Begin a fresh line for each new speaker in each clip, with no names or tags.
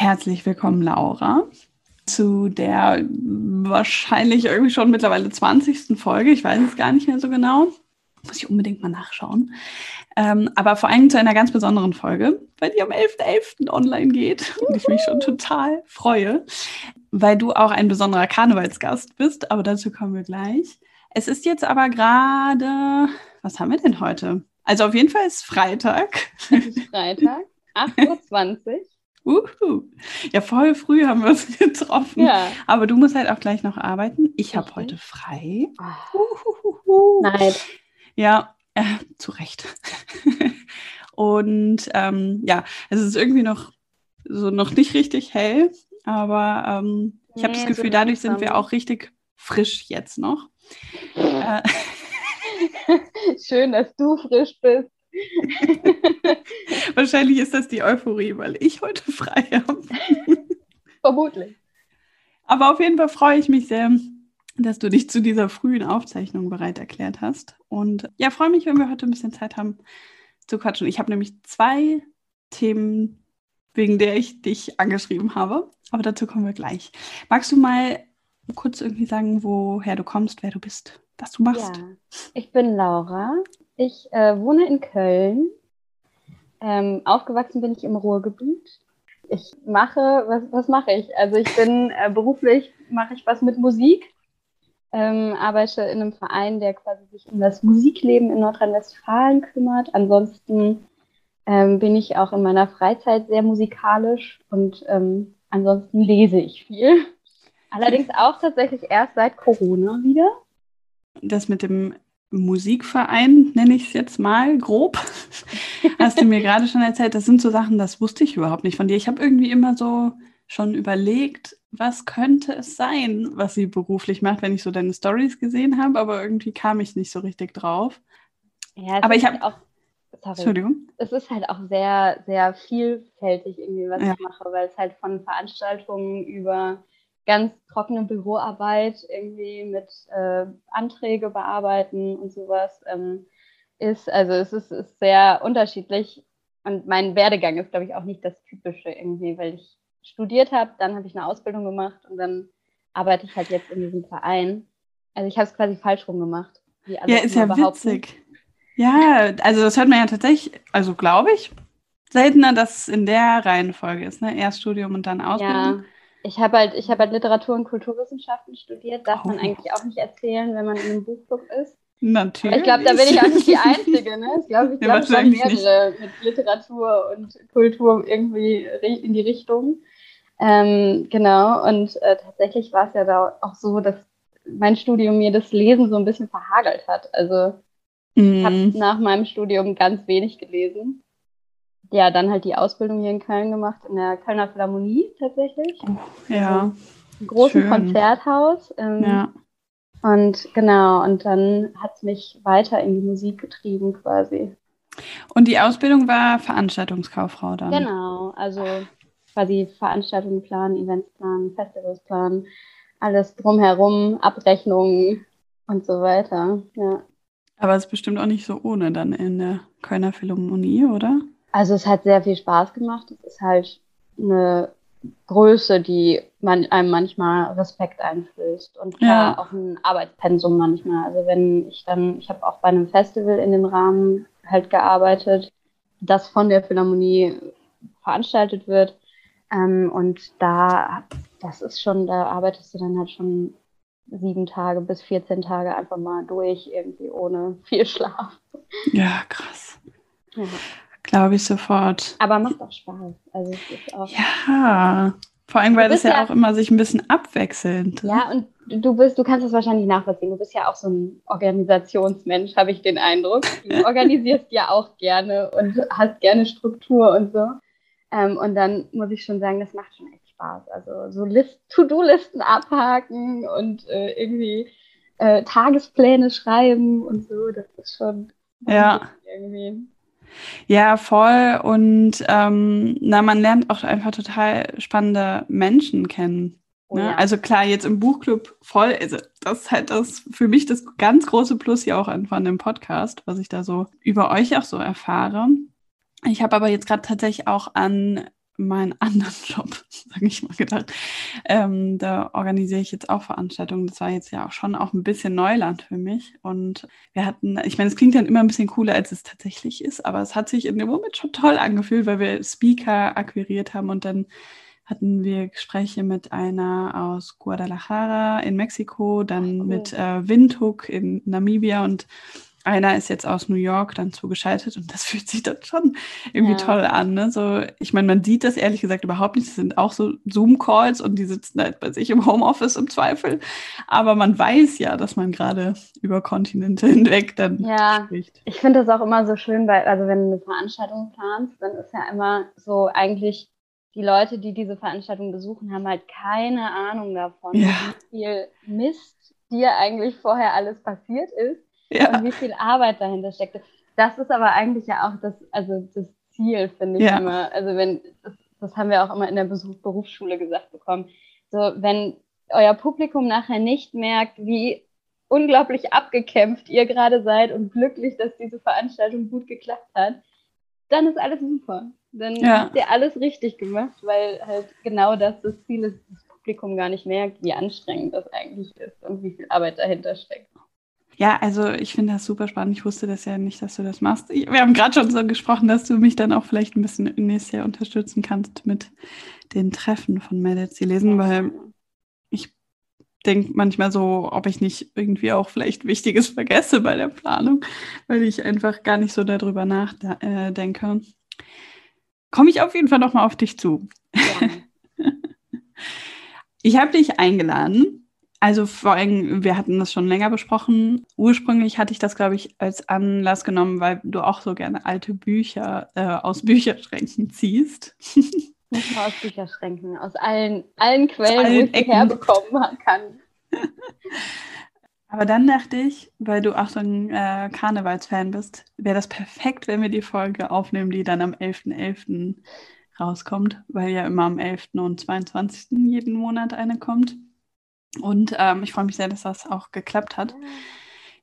Herzlich willkommen, Laura, zu der wahrscheinlich irgendwie schon mittlerweile 20. Folge. Ich weiß es gar nicht mehr so genau. Muss ich unbedingt mal nachschauen. Ähm, aber vor allem zu einer ganz besonderen Folge, weil die am 11.11. .11. online geht und ich mich schon total freue, weil du auch ein besonderer Karnevalsgast bist. Aber dazu kommen wir gleich. Es ist jetzt aber gerade, was haben wir denn heute? Also auf jeden Fall ist Freitag.
Es ist Freitag, 8.20 Uhr.
Uhu. Ja, voll früh haben wir uns getroffen. Ja. Aber du musst halt auch gleich noch arbeiten. Ich habe heute frei.
Oh. Nein.
Ja, äh, zu Recht. Und ähm, ja, es ist irgendwie noch so noch nicht richtig hell, aber ähm, ich nee, habe das Gefühl, so dadurch sind wir auch richtig frisch jetzt noch.
äh, Schön, dass du frisch bist.
Wahrscheinlich ist das die Euphorie, weil ich heute frei habe.
Vermutlich.
Aber auf jeden Fall freue ich mich sehr, dass du dich zu dieser frühen Aufzeichnung bereit erklärt hast. Und ja, freue mich, wenn wir heute ein bisschen Zeit haben zu quatschen. Ich habe nämlich zwei Themen, wegen der ich dich angeschrieben habe. Aber dazu kommen wir gleich. Magst du mal kurz irgendwie sagen, woher du kommst, wer du bist, was du machst? Ja,
ich bin Laura. Ich äh, wohne in Köln. Ähm, aufgewachsen bin ich im Ruhrgebiet. Ich mache, was, was mache ich? Also ich bin äh, beruflich, mache ich was mit Musik. Ähm, arbeite in einem Verein, der quasi sich um das Musikleben in Nordrhein-Westfalen kümmert. Ansonsten ähm, bin ich auch in meiner Freizeit sehr musikalisch und ähm, ansonsten lese ich viel. Allerdings auch tatsächlich erst seit Corona wieder.
Das mit dem Musikverein, nenne ich es jetzt mal grob, hast du mir gerade schon erzählt. Das sind so Sachen, das wusste ich überhaupt nicht von dir. Ich habe irgendwie immer so schon überlegt, was könnte es sein, was sie beruflich macht, wenn ich so deine Stories gesehen habe, aber irgendwie kam ich nicht so richtig drauf.
Ja, aber ich habe halt auch Sorry. Entschuldigung. Es ist halt auch sehr, sehr vielfältig irgendwie, was ja. ich mache, weil es halt von Veranstaltungen über ganz trockene Büroarbeit irgendwie mit äh, Anträge bearbeiten und sowas ähm, ist. Also es ist, ist, sehr unterschiedlich und mein Werdegang ist, glaube ich, auch nicht das Typische irgendwie, weil ich studiert habe, dann habe ich eine Ausbildung gemacht und dann arbeite ich halt jetzt in diesem Verein. Also ich habe es quasi falsch rum gemacht.
ja, ist ja behaupten. witzig. Ja, also das hört man ja tatsächlich, also glaube ich, seltener, dass es in der Reihenfolge ist, ne? Erst Studium und dann Ausbildung. Ja.
Ich habe halt, ich halt Literatur und Kulturwissenschaften studiert. Darf oh. man eigentlich auch nicht erzählen, wenn man in einem Buchclub ist.
Natürlich.
ich glaube, da bin ich auch nicht die Einzige. Ne? Ich glaube, ich, glaub, ich habe mehrere mit Literatur und Kultur irgendwie in die Richtung. Ähm, genau, und äh, tatsächlich war es ja da auch so, dass mein Studium mir das Lesen so ein bisschen verhagelt hat. Also mm. ich habe mhm. nach meinem Studium ganz wenig gelesen ja, dann halt die Ausbildung hier in Köln gemacht, in der Kölner Philharmonie tatsächlich.
Oh, ja. Also,
Im großen Schön. Konzerthaus. Ähm, ja. Und genau, und dann hat es mich weiter in die Musik getrieben quasi.
Und die Ausbildung war Veranstaltungskauffrau dann?
Genau, also quasi Veranstaltungen planen, Events planen, Festivals planen, alles drumherum, Abrechnungen und so weiter, ja.
Aber es ist bestimmt auch nicht so ohne dann in der Kölner Philharmonie, oder?
Also es hat sehr viel Spaß gemacht. Es ist halt eine Größe, die man einem manchmal Respekt einflößt und ja. auch ein Arbeitspensum manchmal. Also wenn ich dann, ich habe auch bei einem Festival in dem Rahmen halt gearbeitet, das von der Philharmonie veranstaltet wird. Ähm, und da, das ist schon, da arbeitest du dann halt schon sieben Tage bis 14 Tage einfach mal durch, irgendwie ohne viel Schlaf.
Ja, krass. Ja. Glaube ich sofort.
Aber macht auch Spaß. Also es ist auch
ja, vor allem, weil das ja, ja, auch immer sich ein bisschen abwechselnd.
Ja, und du bist, du kannst das wahrscheinlich nachvollziehen. Du bist ja auch so ein Organisationsmensch, habe ich den Eindruck. Du organisierst ja auch gerne und hast gerne Struktur und so. Ähm, und dann muss ich schon sagen, das macht schon echt Spaß. Also so To-Do-Listen abhaken und äh, irgendwie äh, Tagespläne schreiben und so, das ist schon
ja. irgendwie. Ja, voll. Und ähm, na, man lernt auch einfach total spannende Menschen kennen. Oh, ne? ja. Also klar, jetzt im Buchclub voll, also das ist halt das für mich das ganz große Plus hier auch von dem Podcast, was ich da so über euch auch so erfahre. Ich habe aber jetzt gerade tatsächlich auch an meinen anderen Job, sage ich mal, gedacht. Ähm, da organisiere ich jetzt auch Veranstaltungen. Das war jetzt ja auch schon auch ein bisschen Neuland für mich. Und wir hatten, ich meine, es klingt dann immer ein bisschen cooler, als es tatsächlich ist, aber es hat sich in dem Moment schon toll angefühlt, weil wir Speaker akquiriert haben und dann hatten wir Gespräche mit einer aus Guadalajara in Mexiko, dann Ach, cool. mit äh, Windhoek in Namibia und einer ist jetzt aus New York dann zugeschaltet und das fühlt sich dann schon irgendwie ja. toll an. Ne? So, ich meine, man sieht das ehrlich gesagt überhaupt nicht. Das sind auch so Zoom-Calls und die sitzen halt bei sich im Homeoffice im Zweifel. Aber man weiß ja, dass man gerade über Kontinente hinweg dann
ja, spricht. Ich finde das auch immer so schön, weil, also wenn du eine Veranstaltung planst, dann ist ja immer so eigentlich die Leute, die diese Veranstaltung besuchen, haben halt keine Ahnung davon, ja. wie viel Mist dir eigentlich vorher alles passiert ist ja. und wie viel Arbeit dahinter steckt. Das ist aber eigentlich ja auch das, also das Ziel, finde ich ja. immer. Also wenn, das, das, haben wir auch immer in der Berufsschule gesagt bekommen. So, wenn euer Publikum nachher nicht merkt, wie unglaublich abgekämpft ihr gerade seid und glücklich, dass diese Veranstaltung gut geklappt hat, dann ist alles super. Dann ja. habt ihr alles richtig gemacht, weil halt genau das das Ziel ist, das Publikum gar nicht merkt, wie anstrengend das eigentlich ist und wie viel Arbeit dahinter steckt.
Ja, also ich finde das super spannend. Ich wusste das ja nicht, dass du das machst. Wir haben gerade schon so gesprochen, dass du mich dann auch vielleicht ein bisschen nächstes Jahr unterstützen kannst mit den Treffen von Meditzi lesen, weil ich denke manchmal so, ob ich nicht irgendwie auch vielleicht Wichtiges vergesse bei der Planung, weil ich einfach gar nicht so darüber nachdenke. Äh, Komme ich auf jeden Fall nochmal auf dich zu. Ja. ich habe dich eingeladen, also vor allem, wir hatten das schon länger besprochen. Ursprünglich hatte ich das, glaube ich, als Anlass genommen, weil du auch so gerne alte Bücher äh, aus Bücherschränken ziehst.
Nicht nur aus Bücherschränken, aus allen, allen Quellen, allen wo ich herbekommen kann.
Aber dann dachte ich, weil du auch so ein äh, Karnevalsfan bist, wäre das perfekt, wenn wir die Folge aufnehmen, die dann am 11.11. .11. rauskommt, weil ja immer am 11. und 22. jeden Monat eine kommt. Und ähm, ich freue mich sehr, dass das auch geklappt hat.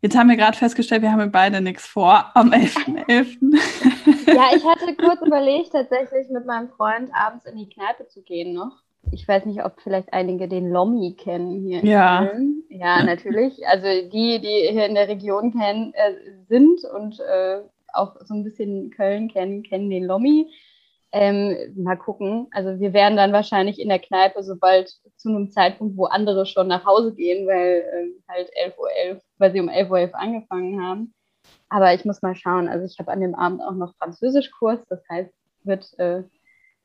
Jetzt haben wir gerade festgestellt, wir haben beide nichts vor am 11.11.
.11. ja, ich hatte kurz überlegt, tatsächlich mit meinem Freund abends in die Kneipe zu gehen noch. Ich weiß nicht, ob vielleicht einige den Lommi kennen hier
ja.
in Köln. Ja, natürlich. Also die, die hier in der Region kennen, äh, sind und äh, auch so ein bisschen Köln kennen, kennen den Lommi. Ähm, mal gucken. Also wir werden dann wahrscheinlich in der Kneipe, sobald zu einem Zeitpunkt, wo andere schon nach Hause gehen, weil ähm, halt 11.11 Uhr, 11, weil sie um 11.11 Uhr 11 angefangen haben. Aber ich muss mal schauen. Also ich habe an dem Abend auch noch Französischkurs. Das heißt, wird, äh,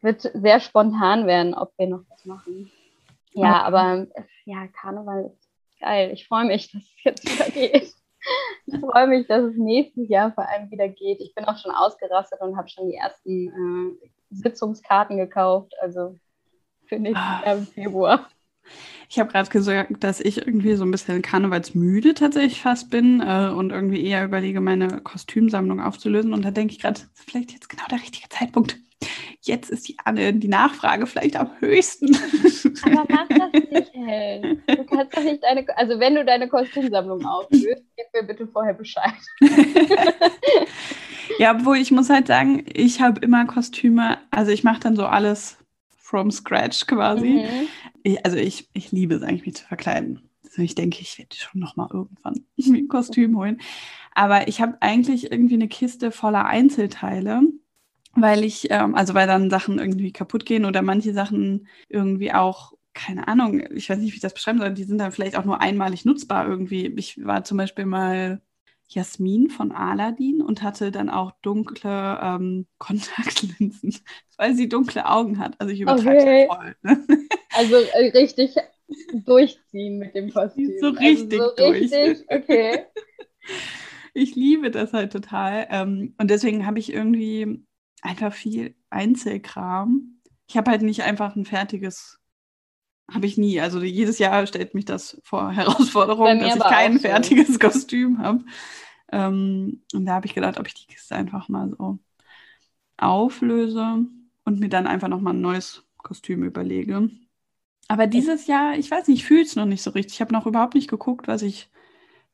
wird sehr spontan werden, ob wir noch was machen. Ja, okay. aber ja, Karneval ist geil. Ich freue mich, dass es jetzt wieder geht. Ich freue mich, dass es nächstes Jahr vor allem wieder geht. Ich bin auch schon ausgerastet und habe schon die ersten äh, Sitzungskarten gekauft. Also für nächstes ah. Jahr im Februar.
Ich habe gerade gesagt, dass ich irgendwie so ein bisschen karnevalsmüde tatsächlich fast bin äh, und irgendwie eher überlege, meine Kostümsammlung aufzulösen. Und da denke ich gerade, vielleicht jetzt genau der richtige Zeitpunkt. Jetzt ist die, die Nachfrage vielleicht am höchsten.
Aber mach das nicht, Helen. Du kannst doch nicht deine, also wenn du deine Kostümsammlung auflöst, gib mir bitte vorher Bescheid.
ja, obwohl ich muss halt sagen, ich habe immer Kostüme, also ich mache dann so alles from scratch quasi. Mhm. Ich, also ich, ich liebe es eigentlich, mich zu verkleiden. Also ich denke, ich werde schon noch mal irgendwann ein Kostüm holen. Aber ich habe eigentlich irgendwie eine Kiste voller Einzelteile, weil ich, ähm, also weil dann Sachen irgendwie kaputt gehen oder manche Sachen irgendwie auch keine Ahnung, ich weiß nicht, wie ich das beschreiben soll, die sind dann vielleicht auch nur einmalig nutzbar irgendwie. Ich war zum Beispiel mal Jasmin von Aladdin und hatte dann auch dunkle ähm, Kontaktlinsen, weil sie dunkle Augen hat. Also ich übertreibe okay. voll. Ne?
Also äh, richtig durchziehen mit dem Kostüm.
So richtig also so durch. Richtig, okay. Ich liebe das halt total. Ähm, und deswegen habe ich irgendwie einfach viel Einzelkram. Ich habe halt nicht einfach ein fertiges, habe ich nie. Also jedes Jahr stellt mich das vor Herausforderungen, dass ich kein fertiges so. Kostüm habe. Ähm, und da habe ich gedacht, ob ich die Kiste einfach mal so auflöse und mir dann einfach nochmal ein neues Kostüm überlege. Aber dieses Jahr, ich weiß nicht, ich fühle es noch nicht so richtig. Ich habe noch überhaupt nicht geguckt, was ich,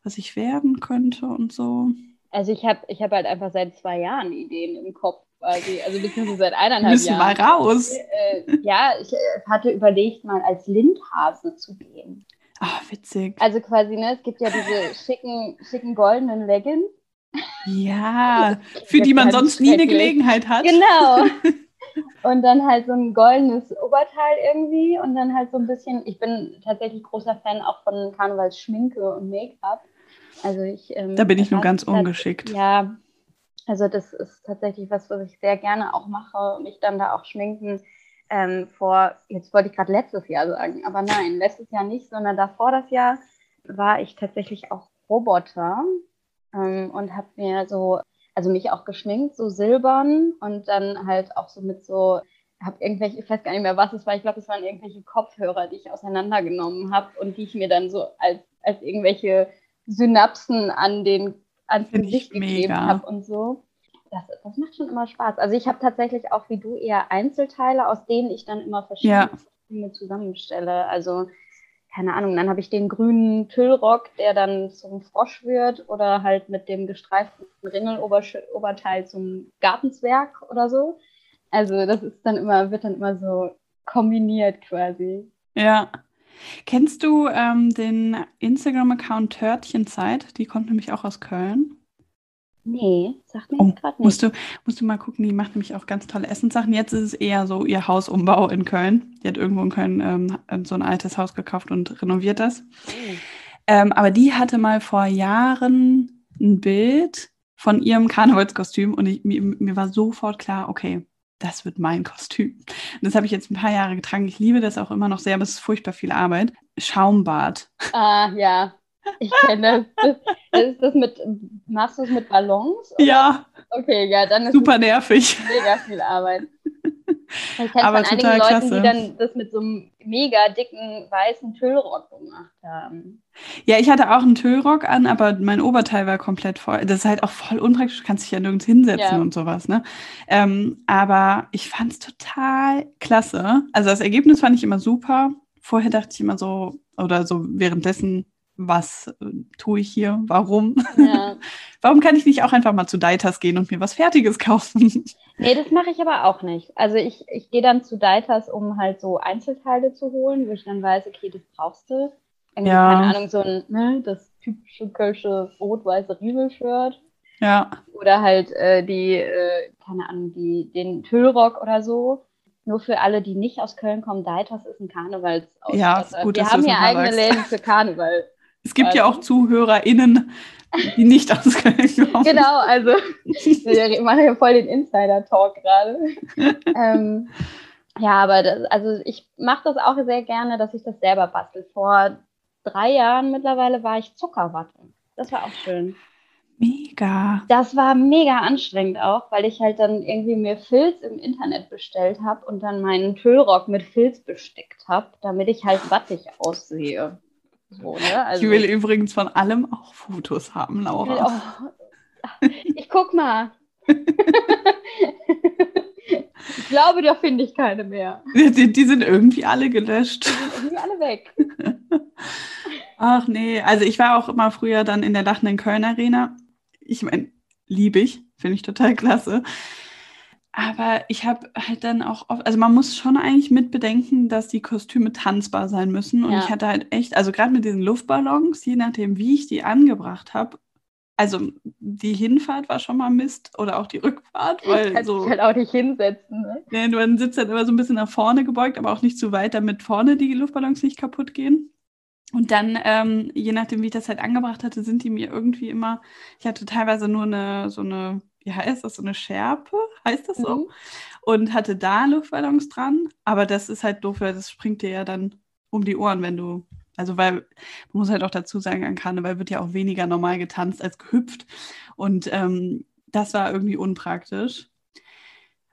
was ich werden könnte und so.
Also ich habe ich hab halt einfach seit zwei Jahren Ideen im Kopf quasi, also beziehungsweise seit eineinhalb
Müssen
Jahren.
mal raus.
Äh, ja, ich äh, hatte überlegt, mal als Lindhase zu gehen.
Ah, witzig.
Also quasi, ne, es gibt ja diese schicken, schicken goldenen Leggings.
Ja, für die man sonst nie eine Gelegenheit hat.
Genau. Und dann halt so ein goldenes Oberteil irgendwie und dann halt so ein bisschen, ich bin tatsächlich großer Fan auch von Karnevalsschminke und Make-up. Also ich. Ähm,
da bin ich nur ganz ungeschickt.
Ja, also das ist tatsächlich was, was ich sehr gerne auch mache, mich dann da auch schminken. Ähm, vor, jetzt wollte ich gerade letztes Jahr sagen, aber nein, letztes Jahr nicht, sondern davor das Jahr war ich tatsächlich auch Roboter ähm, und habe mir so also mich auch geschminkt, so silbern und dann halt auch so mit so, habe irgendwelche, ich weiß gar nicht mehr, was es war, ich glaube, es waren irgendwelche Kopfhörer, die ich auseinandergenommen habe und die ich mir dann so als, als irgendwelche Synapsen an den ans Gesicht gegeben habe und so. Das, das macht schon immer Spaß. Also ich habe tatsächlich auch wie du eher Einzelteile, aus denen ich dann immer verschiedene ja. Dinge zusammenstelle. Also keine Ahnung, dann habe ich den grünen Tüllrock, der dann zum Frosch wird oder halt mit dem gestreiften Ringeloberteil zum Gartenzwerg oder so. Also das ist dann immer, wird dann immer so kombiniert quasi.
Ja. Kennst du ähm, den Instagram-Account Törtchenzeit? Die kommt nämlich auch aus Köln.
Nee, sagt mir oh, gerade nicht.
Musst du, musst du mal gucken, die macht nämlich auch ganz tolle Essenssachen. Jetzt ist es eher so ihr Hausumbau in Köln. Die hat irgendwo in Köln ähm, so ein altes Haus gekauft und renoviert das. Oh. Ähm, aber die hatte mal vor Jahren ein Bild von ihrem Karnevalskostüm und ich, mir, mir war sofort klar, okay, das wird mein Kostüm. Das habe ich jetzt ein paar Jahre getragen. Ich liebe das auch immer noch sehr, aber es ist furchtbar viel Arbeit. Schaumbad.
Ah, ja. Ich kenne das. das. Ist das mit, machst du es mit Ballons?
Oder? Ja.
Okay, ja, dann ist
Super nervig.
Mega viel Arbeit. Ich kenne von einigen Leuten, klasse. die dann das mit so einem mega dicken weißen Tüllrock gemacht haben.
Ja, ich hatte auch einen Tüllrock an, aber mein Oberteil war komplett voll. Das ist halt auch voll unpraktisch, du kannst dich ja nirgends hinsetzen ja. und sowas, ne? Ähm, aber ich fand es total klasse. Also das Ergebnis fand ich immer super. Vorher dachte ich immer so, oder so währenddessen was äh, tue ich hier, warum? Ja. warum kann ich nicht auch einfach mal zu Deitas gehen und mir was Fertiges kaufen?
Nee, das mache ich aber auch nicht. Also ich, ich gehe dann zu Deitas, um halt so Einzelteile zu holen, wo ich dann weiß, okay, das brauchst du. Irgendwie, ja. keine Ahnung, so ein, ne, das typische kölsche rot-weiße Rieselshirt.
Ja.
Oder halt äh, die, äh, keine Ahnung, die, den Tüllrock oder so. Nur für alle, die nicht aus Köln kommen, Deitas ist ein Karnevalsausstatter.
Ja, gut,
Wir haben ja eigene Läden für Karneval.
Es gibt also. ja auch ZuhörerInnen, die nicht aus Köln kommen.
Genau, also wir machen ja voll den Insider-Talk gerade. ähm, ja, aber das, also ich mache das auch sehr gerne, dass ich das selber bastel. Vor drei Jahren mittlerweile war ich Zuckerwatte. Das war auch schön.
Mega.
Das war mega anstrengend auch, weil ich halt dann irgendwie mir Filz im Internet bestellt habe und dann meinen Tüllrock mit Filz bestickt habe, damit ich halt wattig aussehe.
So, ne? also, ich will übrigens von allem auch Fotos haben, Laura.
Oh, ich guck mal. ich glaube, da finde ich keine mehr.
Die, die, sind irgendwie alle gelöscht. Die
sind irgendwie alle weg.
Ach nee, also ich war auch immer früher dann in der lachenden Köln Arena. Ich meine, liebe ich, finde ich total klasse. Aber ich habe halt dann auch oft, also man muss schon eigentlich mitbedenken, dass die Kostüme tanzbar sein müssen. Und ja. ich hatte halt echt, also gerade mit diesen Luftballons, je nachdem, wie ich die angebracht habe, also die Hinfahrt war schon mal Mist oder auch die Rückfahrt, weil
Kannst
so.
halt auch nicht hinsetzen. Ne?
Ja, man sitzt halt immer so ein bisschen nach vorne gebeugt, aber auch nicht zu weit, damit vorne die Luftballons nicht kaputt gehen. Und dann, ähm, je nachdem, wie ich das halt angebracht hatte, sind die mir irgendwie immer, ich hatte teilweise nur eine, so eine wie heißt das, so eine Schärpe, heißt das so? Mhm. Und hatte da Luftballons dran, aber das ist halt doof, weil das springt dir ja dann um die Ohren, wenn du, also weil, man muss halt auch dazu sagen, an Karneval wird ja auch weniger normal getanzt als gehüpft und ähm, das war irgendwie unpraktisch.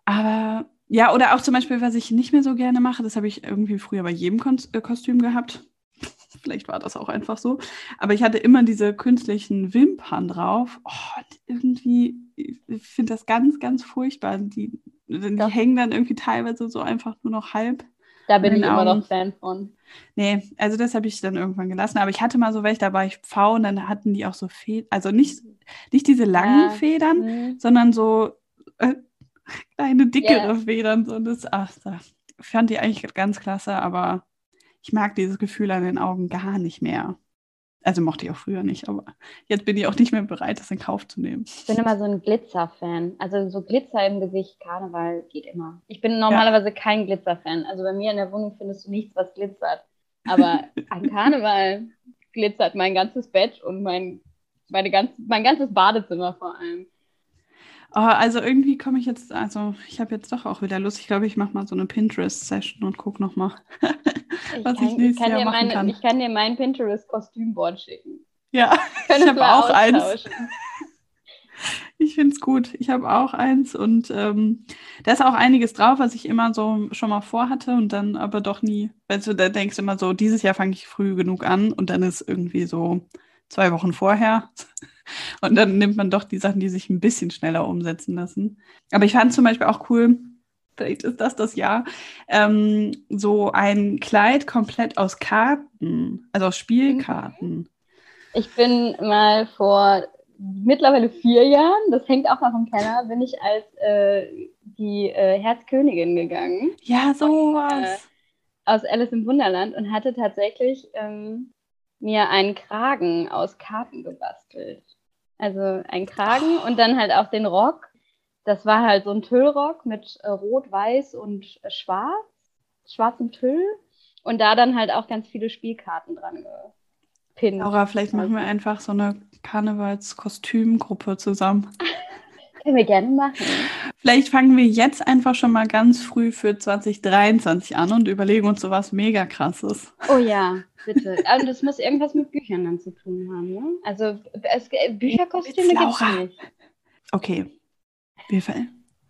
Aber Ja, oder auch zum Beispiel, was ich nicht mehr so gerne mache, das habe ich irgendwie früher bei jedem Kon äh, Kostüm gehabt. Vielleicht war das auch einfach so. Aber ich hatte immer diese künstlichen Wimpern drauf. Oh, irgendwie, ich finde das ganz, ganz furchtbar. Die, die hängen dann irgendwie teilweise so einfach nur noch halb.
Da bin ich immer Augen. noch Fan von.
Nee, also das habe ich dann irgendwann gelassen. Aber ich hatte mal so welche, da war ich Pfau und dann hatten die auch so Federn, also nicht, nicht diese langen ja. Federn, mhm. sondern so äh, kleine, dickere yeah. Federn. So. Das, ach, das fand die eigentlich ganz klasse, aber ich mag dieses Gefühl an den Augen gar nicht mehr. Also mochte ich auch früher nicht, aber jetzt bin ich auch nicht mehr bereit, das in Kauf zu nehmen.
Ich bin immer so ein Glitzer-Fan. Also so Glitzer im Gesicht, Karneval geht immer. Ich bin normalerweise ja. kein Glitzer-Fan. Also bei mir in der Wohnung findest du nichts, was glitzert. Aber an Karneval glitzert mein ganzes Bett und mein, meine ganz, mein ganzes Badezimmer vor allem.
Oh, also irgendwie komme ich jetzt, also ich habe jetzt doch auch wieder Lust. Ich glaube, ich mache mal so eine Pinterest-Session und gucke nochmal, was ich, kann, ich nächstes ich Jahr machen
meine,
kann.
Ich kann dir mein Pinterest-Kostümboard schicken.
Ja, ich habe auch eins. Ich finde es gut. Ich habe auch eins und ähm, da ist auch einiges drauf, was ich immer so schon mal vorhatte und dann aber doch nie. Weißt du, da denkst du immer so, dieses Jahr fange ich früh genug an und dann ist irgendwie so zwei Wochen vorher. Und dann nimmt man doch die Sachen, die sich ein bisschen schneller umsetzen lassen. Aber ich fand zum Beispiel auch cool, vielleicht ist das das Jahr, ähm, so ein Kleid komplett aus Karten, also aus Spielkarten.
Ich bin mal vor mittlerweile vier Jahren, das hängt auch noch im Keller, bin ich als äh, die äh, Herzkönigin gegangen.
Ja, sowas. Äh,
aus Alice im Wunderland und hatte tatsächlich ähm, mir einen Kragen aus Karten gebastelt. Also ein Kragen und dann halt auch den Rock. Das war halt so ein Tüllrock mit äh, Rot, Weiß und äh, Schwarz, schwarzem Tüll. Und da dann halt auch ganz viele Spielkarten dran gepinnt.
Laura, vielleicht machen wir einfach so eine Karnevalskostümgruppe zusammen.
Können wir gerne machen.
Vielleicht fangen wir jetzt einfach schon mal ganz früh für 2023 an und überlegen uns so was mega krasses.
Oh ja, bitte. Aber das muss irgendwas mit Büchern dann zu tun haben, ne? Also es, Bücherkostüme gibt es nicht.
Okay, wir,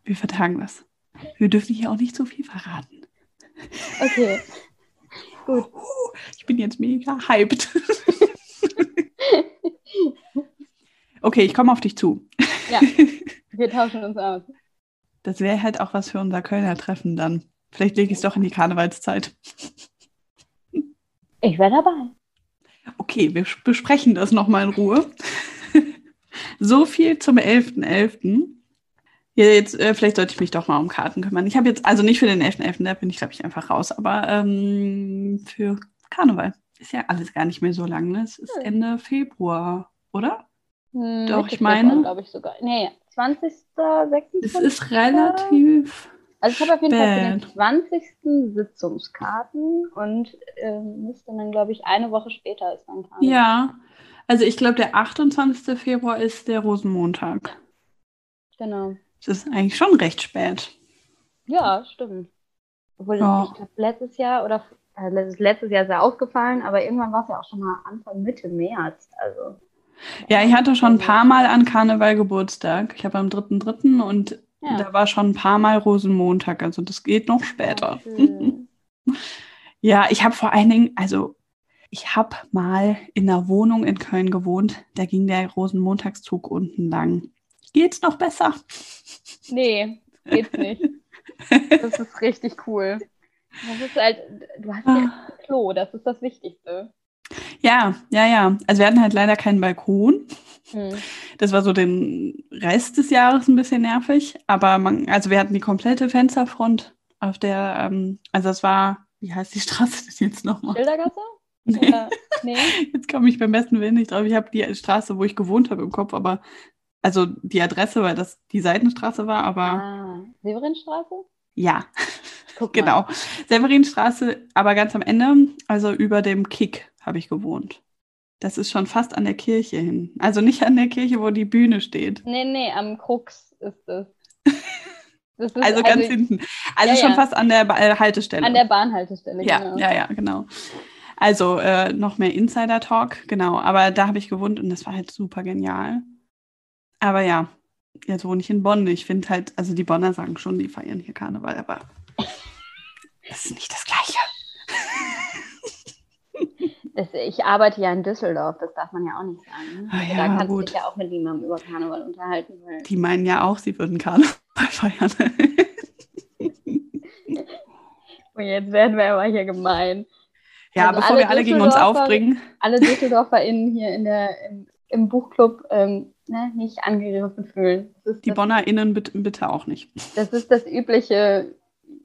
wir vertagen das. Wir dürfen hier auch nicht so viel verraten.
Okay. Gut.
Ich bin jetzt mega hyped. okay, ich komme auf dich zu.
Ja. Wir tauschen uns aus.
Das wäre halt auch was für unser Kölner Treffen dann. Vielleicht lege ich es doch in die Karnevalszeit.
Ich wäre dabei.
Okay, wir besprechen das nochmal in Ruhe. so viel zum 11.11. .11. Ja, jetzt, äh, vielleicht sollte ich mich doch mal um Karten kümmern. Ich habe jetzt, also nicht für den 11.11., .11., da bin ich, glaube ich, einfach raus, aber ähm, für Karneval. Ist ja alles gar nicht mehr so lang, ne? Es ist Ende Februar, oder?
Hm, Doch, ich meine. glaube ich sogar. Nee, 20. 26.
Es ist relativ.
Also ich habe auf jeden Fall für den 20. Sitzungskarten und äh, müsste dann, glaube ich, eine Woche später ist dann
Karten. Ja, also ich glaube, der 28. Februar ist der Rosenmontag.
Genau.
Das ist eigentlich schon recht spät.
Ja, stimmt. Obwohl, oh. ich glaube, letztes Jahr oder also letztes Jahr ist ja aber irgendwann war es ja auch schon mal Anfang Mitte März. Also.
Ja, ich hatte schon ein paar Mal an Karneval Geburtstag. Ich habe am 3.3. und ja. da war schon ein paar Mal Rosenmontag. Also das geht noch später. ja, ich habe vor allen Dingen, also ich habe mal in einer Wohnung in Köln gewohnt. Da ging der Rosenmontagszug unten lang. Geht's noch besser?
Nee, geht's nicht. Das ist richtig cool. Das ist halt, du hast ja ah. ein Klo, das ist das Wichtigste.
Ja, ja, ja. Also wir hatten halt leider keinen Balkon. Hm. Das war so den Rest des Jahres ein bisschen nervig. Aber man, also wir hatten die komplette Fensterfront auf der, ähm, also es war, wie heißt die Straße denn jetzt nochmal?
Schildergasse?
Nee. nee. Jetzt komme ich beim besten Willen nicht drauf. Ich habe die Straße, wo ich gewohnt habe, im Kopf, aber also die Adresse, weil das die Seitenstraße war, aber.
Ah, Severinstraße?
Ja, genau. Severinstraße, aber ganz am Ende, also über dem Kick habe ich gewohnt. Das ist schon fast an der Kirche hin. Also nicht an der Kirche, wo die Bühne steht.
Nee, nee, am Krux ist es.
also ganz also, hinten. Also ja, schon ja. fast an der ba äh, Haltestelle.
An der Bahnhaltestelle,
ja, genau. Ja, ja, genau. Also äh, noch mehr Insider-Talk, genau. Aber da habe ich gewohnt und das war halt super genial. Aber ja, jetzt wohne ich in Bonn. Ich finde halt, also die Bonner sagen schon, die feiern hier Karneval, aber das ist nicht das Gleiche.
Das, ich arbeite ja in Düsseldorf, das darf man ja auch nicht sagen.
Ah, ja, da
kannst
gut.
du dich ja auch mit niemandem über Karneval unterhalten.
die meinen ja auch, sie würden Karneval feiern.
Und jetzt werden wir aber hier gemein.
Ja, also bevor wir alle gegen uns aufbringen.
Alle DüsseldorferInnen hier in der, im, im Buchclub ähm, ne, nicht angegriffen fühlen.
Die BonnerInnen bitte, bitte, auch nicht.
Das ist das übliche,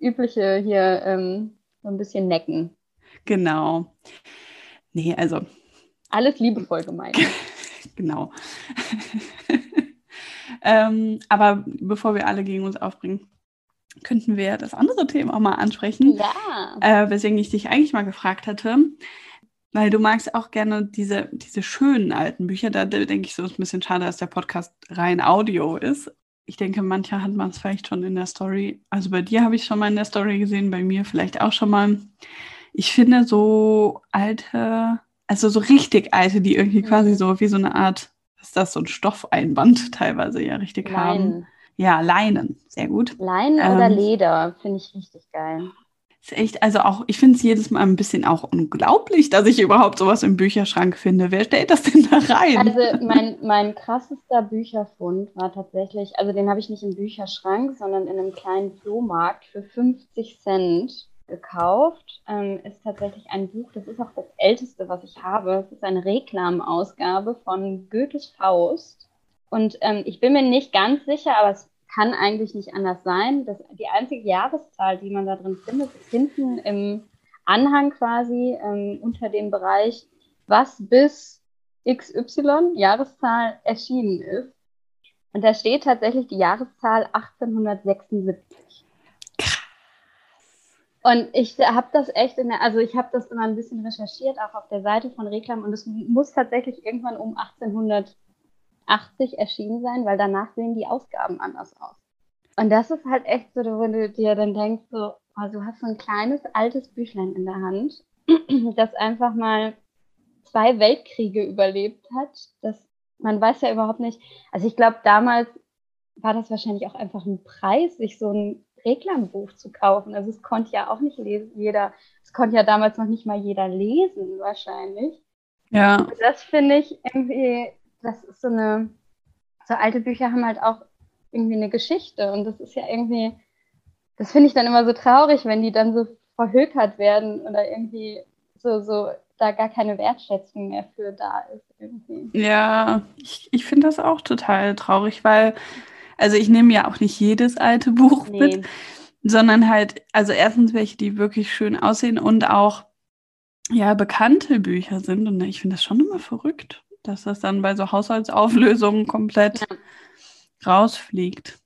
übliche hier, ähm, so ein bisschen necken.
Genau. Nee, also.
Alles liebevoll gemeint.
genau. ähm, aber bevor wir alle gegen uns aufbringen, könnten wir das andere Thema auch mal ansprechen.
Ja.
Äh, weswegen ich dich eigentlich mal gefragt hatte. Weil du magst auch gerne diese, diese schönen alten Bücher. Da denke ich so, ist ein bisschen schade, dass der Podcast rein Audio ist. Ich denke, mancher hat man es vielleicht schon in der Story. Also bei dir habe ich schon mal in der Story gesehen, bei mir vielleicht auch schon mal ich finde so alte, also so richtig alte, die irgendwie quasi mhm. so wie so eine Art, ist das so ein Stoffeinband teilweise ja richtig Leinen. haben. Ja, Leinen, sehr gut.
Leinen ähm, oder Leder, finde ich richtig geil.
Ist echt, also auch, ich finde es jedes Mal ein bisschen auch unglaublich, dass ich überhaupt sowas im Bücherschrank finde. Wer stellt das denn da rein?
Also mein, mein krassester Bücherfund war tatsächlich, also den habe ich nicht im Bücherschrank, sondern in einem kleinen Flohmarkt für 50 Cent gekauft. Ähm, ist tatsächlich ein Buch, das ist auch das älteste, was ich habe. Es ist eine Reklamausgabe von Goethes Faust. Und ähm, ich bin mir nicht ganz sicher, aber es kann eigentlich nicht anders sein. Das, die einzige Jahreszahl, die man da drin findet, ist hinten im Anhang quasi ähm, unter dem Bereich, was bis XY Jahreszahl erschienen ist. Und da steht tatsächlich die Jahreszahl 1876. Und ich habe das echt in der, also ich habe das immer ein bisschen recherchiert, auch auf der Seite von Reklam, und es muss tatsächlich irgendwann um 1880 erschienen sein, weil danach sehen die Ausgaben anders aus. Und das ist halt echt so, wenn du dir dann denkst, so, oh, du hast so ein kleines altes Büchlein in der Hand, das einfach mal zwei Weltkriege überlebt hat. Das, man weiß ja überhaupt nicht, also ich glaube, damals war das wahrscheinlich auch einfach ein Preis, sich so ein Reklambuch zu kaufen. Also es konnte ja auch nicht lesen, jeder, es konnte ja damals noch nicht mal jeder lesen, wahrscheinlich.
Ja.
Und das finde ich irgendwie, das ist so eine, so alte Bücher haben halt auch irgendwie eine Geschichte und das ist ja irgendwie, das finde ich dann immer so traurig, wenn die dann so verhökert werden oder irgendwie so, so da gar keine Wertschätzung mehr für da ist. Irgendwie.
Ja, ich, ich finde das auch total traurig, weil also ich nehme ja auch nicht jedes alte Buch nee. mit, sondern halt, also erstens welche, die wirklich schön aussehen und auch ja bekannte Bücher sind. Und ich finde das schon immer verrückt, dass das dann bei so Haushaltsauflösungen komplett ja. rausfliegt.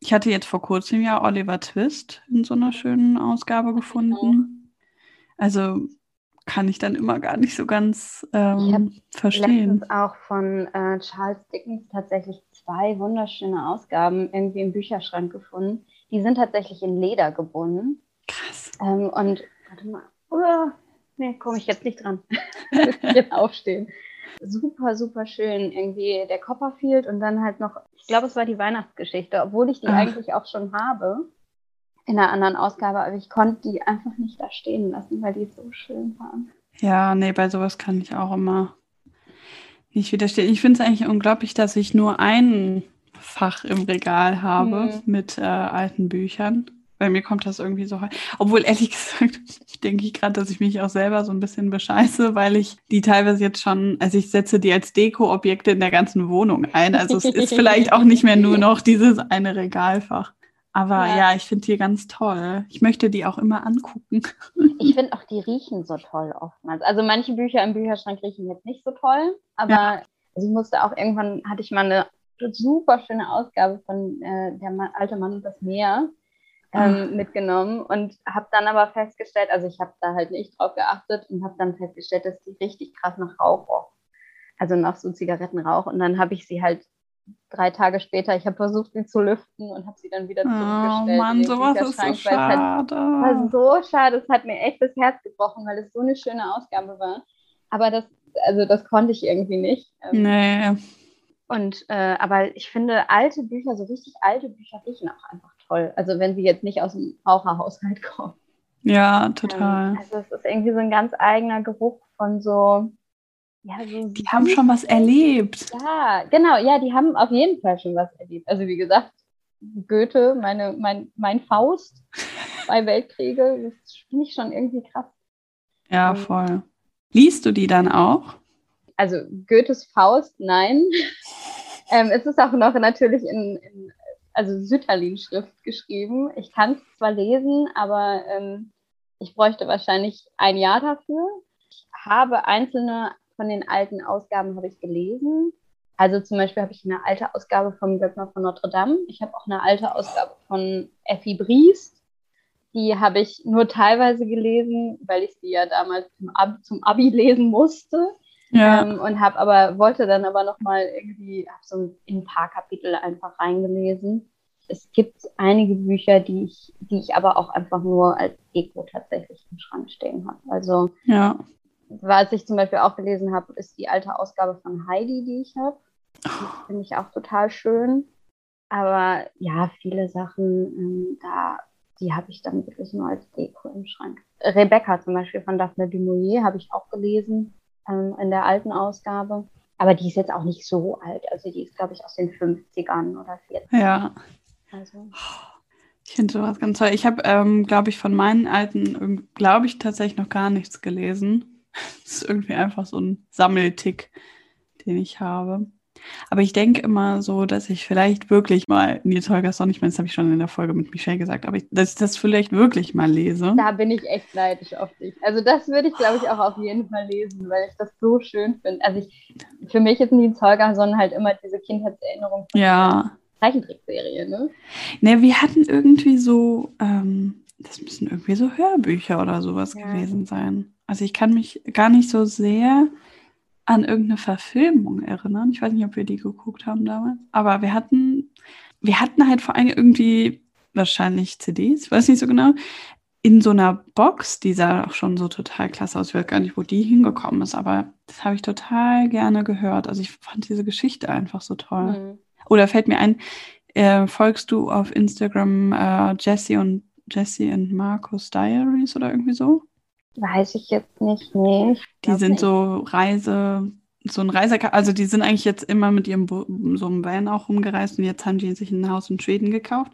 Ich hatte jetzt vor kurzem ja Oliver Twist in so einer schönen Ausgabe gefunden. Also kann ich dann immer gar nicht so ganz ähm, ich verstehen.
Letztens auch von äh, Charles Dickens tatsächlich zwei wunderschöne Ausgaben irgendwie im Bücherschrank gefunden. Die sind tatsächlich in Leder gebunden.
Krass.
Ähm, und warte mal. Oh, nee, komme ich jetzt nicht dran. jetzt aufstehen. Super, super schön. Irgendwie der Copperfield und dann halt noch, ich glaube, es war die Weihnachtsgeschichte, obwohl ich die Ach. eigentlich auch schon habe in einer anderen Ausgabe, aber ich konnte die einfach nicht da stehen lassen, weil die so schön waren.
Ja, nee, bei sowas kann ich auch immer nicht widerstehen. Ich finde es eigentlich unglaublich, dass ich nur ein Fach im Regal habe mhm. mit äh, alten Büchern. Bei mir kommt das irgendwie so. Obwohl, ehrlich gesagt, denke ich gerade, dass ich mich auch selber so ein bisschen bescheiße, weil ich die teilweise jetzt schon, also ich setze die als Deko-Objekte in der ganzen Wohnung ein. Also es ist vielleicht auch nicht mehr nur noch dieses eine Regalfach. Aber ja, ja ich finde die ganz toll. Ich möchte die auch immer angucken.
Ich finde auch, die riechen so toll oftmals. Also manche Bücher im Bücherschrank riechen jetzt nicht so toll, aber ja. also ich musste auch irgendwann, hatte ich mal eine super schöne Ausgabe von äh, Der Mann, alte Mann und das Meer ähm, ah. mitgenommen und habe dann aber festgestellt, also ich habe da halt nicht drauf geachtet und habe dann festgestellt, dass die richtig krass nach Rauch roch. Also nach so Zigarettenrauch. Und dann habe ich sie halt drei Tage später, ich habe versucht, sie zu lüften und habe sie dann wieder zurückgestellt.
Oh Mann, sowas ist so schade.
Halt, war so schade, es hat mir echt das Herz gebrochen, weil es so eine schöne Ausgabe war. Aber das, also das konnte ich irgendwie nicht.
Ähm, nee.
Und äh, aber ich finde alte Bücher, so richtig alte Bücher riechen auch einfach toll. Also wenn sie jetzt nicht aus dem Raucherhaushalt kommen.
Ja, total.
Ähm, also es ist irgendwie so ein ganz eigener Geruch von so.
Ja, so die haben schon was erlebt.
Ja, genau, ja, die haben auf jeden Fall schon was erlebt. Also wie gesagt, Goethe, meine, mein, mein Faust, zwei Weltkriege, das finde ich schon irgendwie krass.
Ja, ähm, voll. Liest du die dann auch?
Also Goethes Faust, nein. ähm, es ist auch noch natürlich in, in also Sütterlin-Schrift geschrieben. Ich kann es zwar lesen, aber ähm, ich bräuchte wahrscheinlich ein Jahr dafür. Ich habe einzelne von den alten Ausgaben habe ich gelesen. Also zum Beispiel habe ich eine alte Ausgabe vom Göttner von Notre Dame. Ich habe auch eine alte Ausgabe von Effi Briest. Die habe ich nur teilweise gelesen, weil ich sie ja damals zum Abi, zum Abi lesen musste. Ja. Ähm, und habe aber, wollte dann aber nochmal irgendwie, habe so in ein paar Kapitel einfach reingelesen. Es gibt einige Bücher, die ich, die ich aber auch einfach nur als Deko tatsächlich im Schrank stehen habe. Also, ja. was ich zum Beispiel auch gelesen habe, ist die alte Ausgabe von Heidi, die ich habe. Oh. Finde ich auch total schön. Aber ja, viele Sachen, ähm, da, die habe ich dann wirklich nur als Deko im Schrank. Rebecca zum Beispiel von Daphne du Maurier habe ich auch gelesen ähm, in der alten Ausgabe. Aber die ist jetzt auch nicht so alt. Also die ist, glaube ich, aus den 50ern oder 40ern.
Ja. Also. Ich finde sowas ganz toll. Ich habe, ähm, glaube ich, von meinen alten, glaube ich, tatsächlich noch gar nichts gelesen. Das ist irgendwie einfach so ein Sammeltick, den ich habe. Aber ich denke immer so, dass ich vielleicht wirklich mal Nils Holgersson, ich meine, das habe ich schon in der Folge mit Michelle gesagt, aber ich, dass ich das vielleicht wirklich mal lese.
Da bin ich echt neidisch auf dich. Also das würde ich, glaube ich, auch auf jeden Fall lesen, weil ich das so schön finde. Also ich, für mich ist Nils Holgersson halt immer diese Kindheitserinnerung
von ja.
Zeichentrickserie, ne?
Ne, wir hatten irgendwie so, ähm, das müssen irgendwie so Hörbücher oder sowas ja. gewesen sein. Also ich kann mich gar nicht so sehr an irgendeine Verfilmung erinnern. Ich weiß nicht, ob wir die geguckt haben damals. Aber wir hatten, wir hatten halt vor allem irgendwie wahrscheinlich CDs, weiß nicht so genau, in so einer Box, die sah auch schon so total klasse aus. Ich weiß gar nicht, wo die hingekommen ist, aber das habe ich total gerne gehört. Also ich fand diese Geschichte einfach so toll. Mhm. Oder fällt mir ein, äh, folgst du auf Instagram äh, Jesse und Jesse und Marcos Diaries oder irgendwie so?
Weiß ich jetzt nicht, nee.
Die sind nicht. so Reise, so ein Reiser, also die sind eigentlich jetzt immer mit ihrem Bo so einem Van auch rumgereist und jetzt haben die sich ein Haus in Schweden gekauft.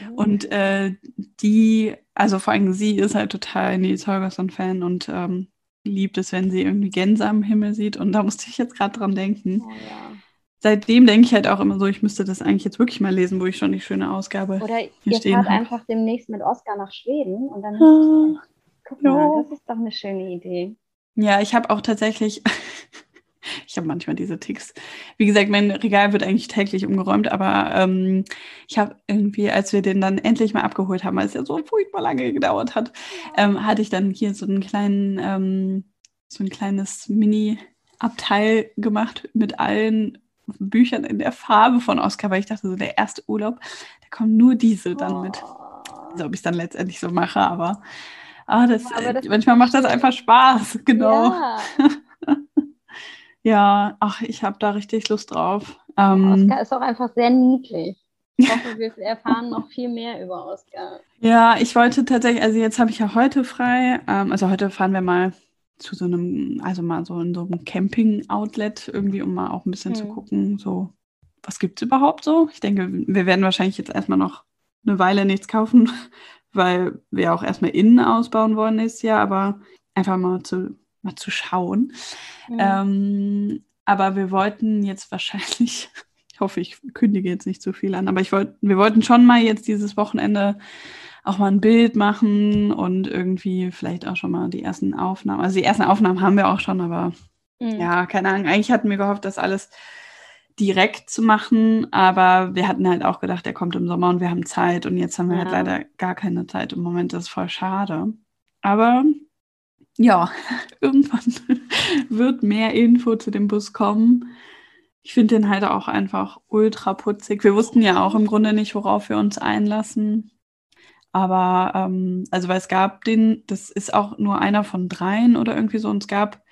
Mhm. Und äh, die, also vor allem sie ist halt total Nils Holgersson-Fan und ähm, liebt es, wenn sie irgendwie Gänse am Himmel sieht. Und da musste ich jetzt gerade dran denken. Oh, ja. Seitdem denke ich halt auch immer so, ich müsste das eigentlich jetzt wirklich mal lesen, wo ich schon die schöne Ausgabe.
Oder ihr fahrt einfach demnächst mit Oscar nach Schweden und dann ah. Guck mal, das ist doch eine schöne Idee.
Ja, ich habe auch tatsächlich, ich habe manchmal diese Ticks. Wie gesagt, mein Regal wird eigentlich täglich umgeräumt, aber ähm, ich habe irgendwie, als wir den dann endlich mal abgeholt haben, weil es ja so furchtbar lange gedauert hat, ähm, hatte ich dann hier so einen kleinen, ähm, so ein kleines Mini-Abteil gemacht mit allen Büchern in der Farbe von Oscar, weil ich dachte, so der erste Urlaub, da kommen nur diese dann mit. Also ob ich es dann letztendlich so mache, aber Ah, das, ja, das manchmal macht das einfach Spaß, genau. Ja, ja ach, ich habe da richtig Lust drauf.
Ähm, Oscar ist auch einfach sehr niedlich. Ich hoffe, wir erfahren noch viel mehr über Oscar.
Ja, ich wollte tatsächlich, also jetzt habe ich ja heute frei. Ähm, also heute fahren wir mal zu so einem, also mal so in so einem Camping-Outlet irgendwie, um mal auch ein bisschen hm. zu gucken, so, was gibt es überhaupt so? Ich denke, wir werden wahrscheinlich jetzt erstmal noch eine Weile nichts kaufen, weil wir auch erstmal innen ausbauen wollen nächstes Jahr, aber einfach mal zu, mal zu schauen. Mhm. Ähm, aber wir wollten jetzt wahrscheinlich, ich hoffe, ich kündige jetzt nicht zu viel an, aber ich wollt, wir wollten schon mal jetzt dieses Wochenende auch mal ein Bild machen und irgendwie vielleicht auch schon mal die ersten Aufnahmen. Also die ersten Aufnahmen haben wir auch schon, aber mhm. ja, keine Ahnung. Eigentlich hatten wir gehofft, dass alles direkt zu machen, aber wir hatten halt auch gedacht, er kommt im Sommer und wir haben Zeit und jetzt haben wir halt ja. halt leider gar keine Zeit im Moment, das ist voll schade. Aber ja, irgendwann wird mehr Info zu dem Bus kommen. Ich finde den halt auch einfach ultra putzig. Wir wussten ja auch im Grunde nicht, worauf wir uns einlassen. Aber, ähm, also, weil es gab den, das ist auch nur einer von dreien oder irgendwie so, und es gab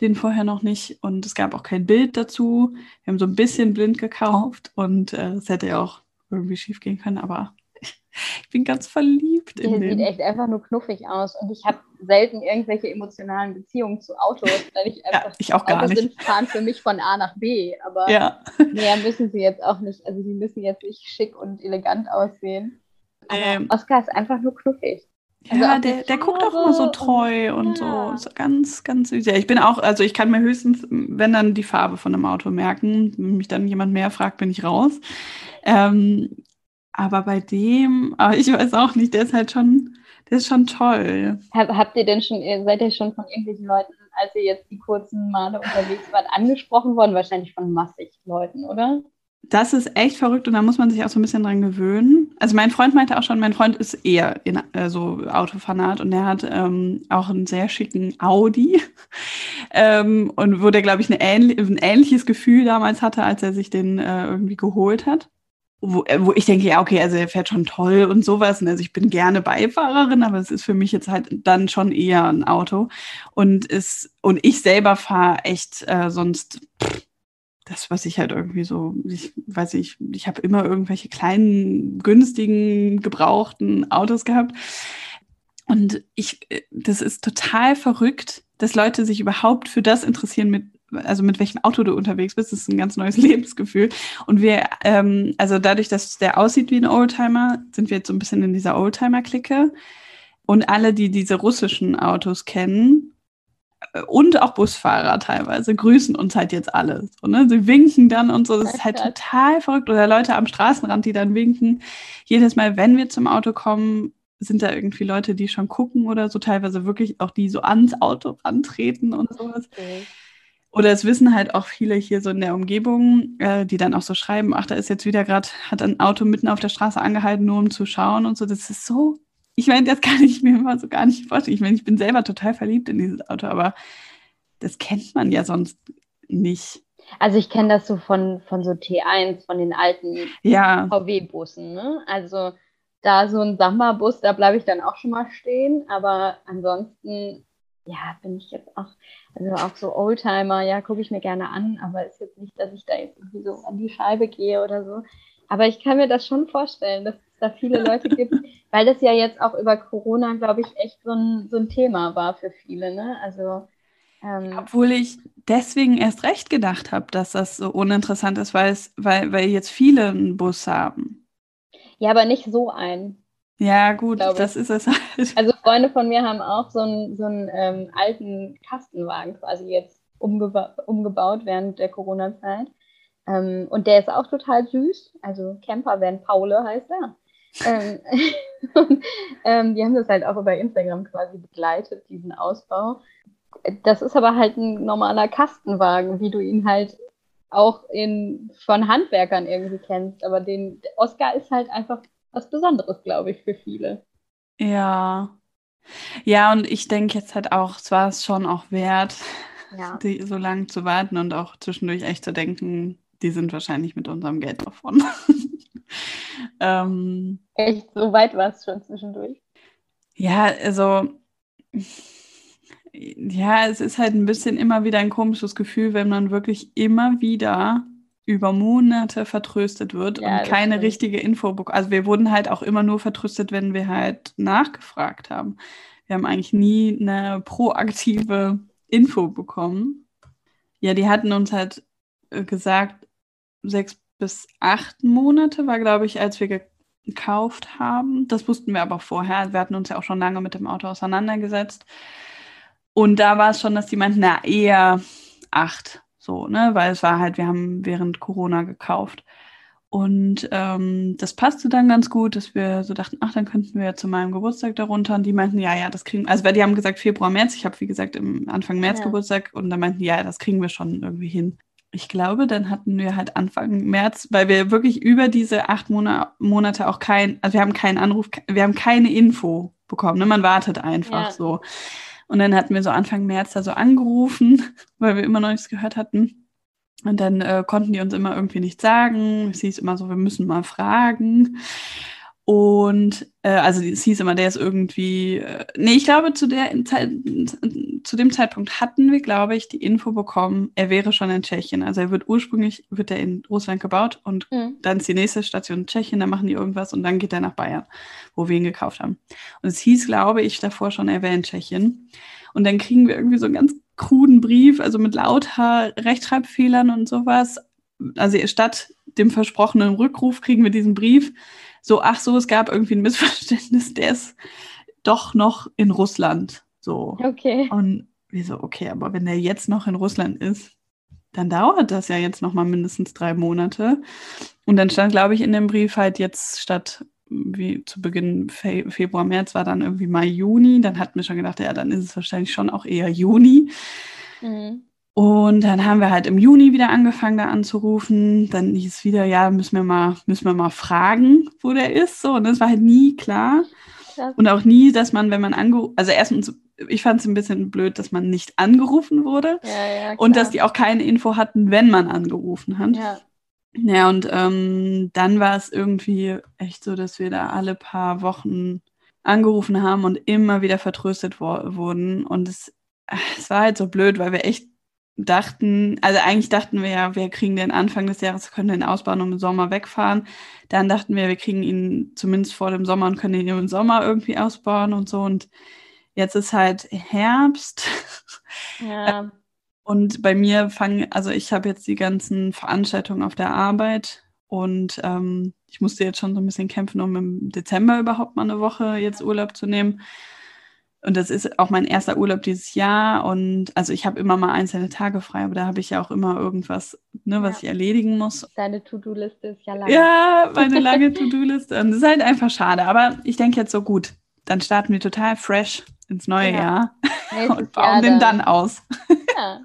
den vorher noch nicht und es gab auch kein Bild dazu. Wir haben so ein bisschen blind gekauft und äh, es hätte ja auch irgendwie schief gehen können, aber ich bin ganz verliebt
in Der den. sieht echt einfach nur knuffig aus und ich habe selten irgendwelche emotionalen Beziehungen zu Autos, weil ich einfach
ja, ich auch gar
Autos
nicht.
sind fahren für mich von A nach B, aber
ja.
mehr müssen sie jetzt auch nicht, also sie müssen jetzt nicht schick und elegant aussehen. Ähm, Oscar ist einfach nur knuffig.
Also ja, der, der guckt auch immer so treu und, und ja. so. so. ganz, ganz süß. Ja, ich bin auch, also ich kann mir höchstens, wenn dann die Farbe von einem Auto merken, wenn mich dann jemand mehr fragt, bin ich raus. Ähm, aber bei dem, aber ich weiß auch nicht, der ist halt schon, der ist schon toll.
habt ihr denn schon, seid ihr schon von irgendwelchen Leuten, als ihr jetzt die kurzen Male unterwegs wart, angesprochen worden? Wahrscheinlich von massig Leuten, oder?
Das ist echt verrückt und da muss man sich auch so ein bisschen dran gewöhnen. Also mein Freund meinte auch schon, mein Freund ist eher in, äh, so Autofanat und der hat ähm, auch einen sehr schicken Audi ähm, und wo der, glaube ich, ähnli ein ähnliches Gefühl damals hatte, als er sich den äh, irgendwie geholt hat. Wo, äh, wo ich denke, ja, okay, also er fährt schon toll und sowas. Und also ich bin gerne Beifahrerin, aber es ist für mich jetzt halt dann schon eher ein Auto. Und, ist, und ich selber fahre echt äh, sonst... Pff, das, was ich halt irgendwie so, ich weiß nicht, ich habe immer irgendwelche kleinen, günstigen, gebrauchten Autos gehabt. Und ich, das ist total verrückt, dass Leute sich überhaupt für das interessieren, mit, also mit welchem Auto du unterwegs bist. Das ist ein ganz neues Lebensgefühl. Und wir, ähm, also dadurch, dass der aussieht wie ein Oldtimer, sind wir jetzt so ein bisschen in dieser Oldtimer-Clique. Und alle, die diese russischen Autos kennen, und auch Busfahrer teilweise grüßen uns halt jetzt alle. So, ne? Sie winken dann und so. Das ist halt total verrückt. Oder Leute am Straßenrand, die dann winken. Jedes Mal, wenn wir zum Auto kommen, sind da irgendwie Leute, die schon gucken oder so, teilweise wirklich auch die so ans Auto antreten und sowas. Okay. Oder es wissen halt auch viele hier so in der Umgebung, äh, die dann auch so schreiben, ach, da ist jetzt wieder gerade, hat ein Auto mitten auf der Straße angehalten, nur um zu schauen und so. Das ist so ich meine, das kann ich mir immer so gar nicht vorstellen. Ich meine, ich bin selber total verliebt in dieses Auto, aber das kennt man ja sonst nicht.
Also ich kenne das so von, von so T1, von den alten
ja.
VW-Bussen. Ne? Also da so ein Samba-Bus, da bleibe ich dann auch schon mal stehen. Aber ansonsten, ja, bin ich jetzt auch, also auch so Oldtimer, ja, gucke ich mir gerne an, aber ist jetzt nicht, dass ich da jetzt irgendwie so an die Scheibe gehe oder so. Aber ich kann mir das schon vorstellen, dass es da viele Leute gibt, weil das ja jetzt auch über Corona, glaube ich, echt so ein, so ein Thema war für viele. Ne? Also,
ähm, Obwohl ich deswegen erst recht gedacht habe, dass das so uninteressant ist, weil, es, weil, weil jetzt viele einen Bus haben.
Ja, aber nicht so einen.
Ja, gut, das ist es halt.
Also Freunde von mir haben auch so einen, so einen ähm, alten Kastenwagen quasi jetzt umgeba umgebaut während der Corona-Zeit. Ähm, und der ist auch total süß. Also Camper Van Paule heißt er. Ähm, und, ähm, die haben das halt auch über Instagram quasi begleitet, diesen Ausbau. Das ist aber halt ein normaler Kastenwagen, wie du ihn halt auch in, von Handwerkern irgendwie kennst. Aber den Oscar ist halt einfach was Besonderes, glaube ich, für viele.
Ja. Ja, und ich denke jetzt halt auch, es war es schon auch wert,
ja.
die, so lange zu warten und auch zwischendurch echt zu denken, die sind wahrscheinlich mit unserem Geld davon.
ähm, Echt, so weit war es schon zwischendurch?
Ja, also ja, es ist halt ein bisschen immer wieder ein komisches Gefühl, wenn man wirklich immer wieder über Monate vertröstet wird ja, und keine stimmt. richtige Info bekommt. Also wir wurden halt auch immer nur vertröstet, wenn wir halt nachgefragt haben. Wir haben eigentlich nie eine proaktive Info bekommen. Ja, die hatten uns halt äh, gesagt, sechs bis acht Monate war, glaube ich, als wir gekauft haben. Das wussten wir aber vorher. Wir hatten uns ja auch schon lange mit dem Auto auseinandergesetzt. Und da war es schon, dass die meinten, na, eher acht. So, ne? Weil es war halt, wir haben während Corona gekauft. Und ähm, das passte dann ganz gut, dass wir so dachten, ach, dann könnten wir ja zu meinem Geburtstag darunter. Und die meinten, ja, ja, das kriegen wir. Also, weil die haben gesagt Februar, März. Ich habe, wie gesagt, im Anfang März ja. Geburtstag. Und dann meinten ja, das kriegen wir schon irgendwie hin ich glaube, dann hatten wir halt Anfang März, weil wir wirklich über diese acht Monate auch kein, also wir haben keinen Anruf, wir haben keine Info bekommen. Ne? Man wartet einfach ja. so. Und dann hatten wir so Anfang März da so angerufen, weil wir immer noch nichts gehört hatten. Und dann äh, konnten die uns immer irgendwie nichts sagen. Es hieß immer so, wir müssen mal fragen. Und äh, also es hieß immer, der ist irgendwie. Äh, nee, ich glaube, zu, der Zeit, zu dem Zeitpunkt hatten wir, glaube ich, die Info bekommen, er wäre schon in Tschechien. Also er wird ursprünglich wird er in Russland gebaut und mhm. dann ist die nächste Station Tschechien, da machen die irgendwas und dann geht er nach Bayern, wo wir ihn gekauft haben. Und es hieß, glaube ich, davor schon, er wäre in Tschechien. Und dann kriegen wir irgendwie so einen ganz kruden Brief, also mit lauter Rechtschreibfehlern und sowas. Also statt dem versprochenen Rückruf kriegen wir diesen Brief so, ach so, es gab irgendwie ein Missverständnis, der ist doch noch in Russland. So.
Okay.
Und wir so, okay, aber wenn der jetzt noch in Russland ist, dann dauert das ja jetzt noch mal mindestens drei Monate. Und dann stand, glaube ich, in dem Brief halt jetzt statt wie zu Beginn Fe Februar, März war dann irgendwie Mai, Juni. Dann hatten wir schon gedacht, ja, dann ist es wahrscheinlich schon auch eher Juni. Mhm. Und dann haben wir halt im Juni wieder angefangen, da anzurufen. Dann hieß es wieder, ja, müssen wir mal, müssen wir mal fragen, wo der ist. So, und das war halt nie klar. Krass. Und auch nie, dass man, wenn man angerufen, also erstens, ich fand es ein bisschen blöd, dass man nicht angerufen wurde. Ja, ja, und dass die auch keine Info hatten, wenn man angerufen hat. Ja. Ja, und ähm, dann war es irgendwie echt so, dass wir da alle paar Wochen angerufen haben und immer wieder vertröstet wurden. Und es, es war halt so blöd, weil wir echt dachten, also eigentlich dachten wir ja, wir kriegen den Anfang des Jahres, können den ausbauen und im Sommer wegfahren. Dann dachten wir, wir kriegen ihn zumindest vor dem Sommer und können ihn im Sommer irgendwie ausbauen und so. Und jetzt ist halt Herbst. Ja. Und bei mir fangen, also ich habe jetzt die ganzen Veranstaltungen auf der Arbeit und ähm, ich musste jetzt schon so ein bisschen kämpfen, um im Dezember überhaupt mal eine Woche jetzt Urlaub zu nehmen. Und das ist auch mein erster Urlaub dieses Jahr. Und also ich habe immer mal einzelne Tage frei, aber da habe ich ja auch immer irgendwas, ne, was ja. ich erledigen muss.
Deine To-Do-Liste ist ja lang.
Ja, meine lange To-Do-Liste. Und das ist halt einfach schade. Aber ich denke jetzt so gut. Dann starten wir total fresh ins neue ja. Jahr Nächstes und bauen Jahr den dann aus. Ja.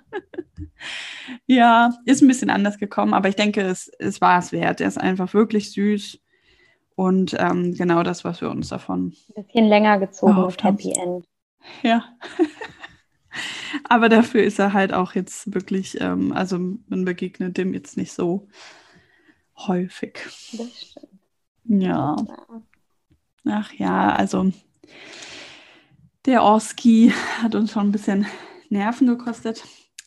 ja, ist ein bisschen anders gekommen, aber ich denke, es, es war es wert. Er ist einfach wirklich süß. Und ähm, genau das, was wir uns davon.
Ein bisschen länger gezogen mit Happy End.
Ja. Aber dafür ist er halt auch jetzt wirklich, ähm, also man begegnet dem jetzt nicht so häufig. Das stimmt. Ja. Ach ja, also der Orski hat uns schon ein bisschen Nerven gekostet.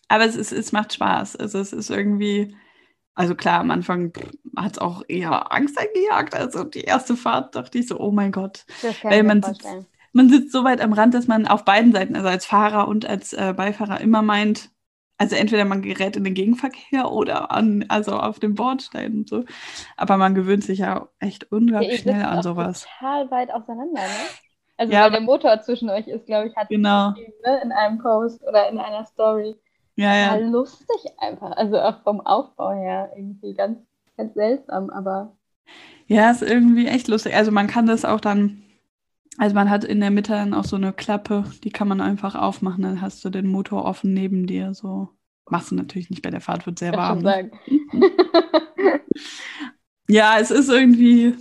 Aber es, ist, es macht Spaß. Also es ist irgendwie, also klar, am Anfang hat es auch eher Angst eingejagt. Also die erste Fahrt dachte ich so, oh mein Gott. Weil man sitzt, man sitzt so weit am Rand, dass man auf beiden Seiten, also als Fahrer und als äh, Beifahrer, immer meint, also entweder man gerät in den Gegenverkehr oder an, also auf dem Bordstein und so. Aber man gewöhnt sich ja echt unglaublich ja, schnell an sowas.
Total weit auseinander, ne? Also ja, weil der Motor zwischen euch ist, glaube ich, hat
genau.
ne, in einem Post oder in einer Story.
Ja, ja.
lustig einfach. Also auch vom Aufbau her irgendwie ganz, ganz seltsam, aber.
Ja, ist irgendwie echt lustig. Also man kann das auch dann, also man hat in der Mitte dann auch so eine Klappe, die kann man einfach aufmachen, dann hast du den Motor offen neben dir. So machst du natürlich nicht bei der Fahrt, wird sehr warm. Ne? ja, es ist irgendwie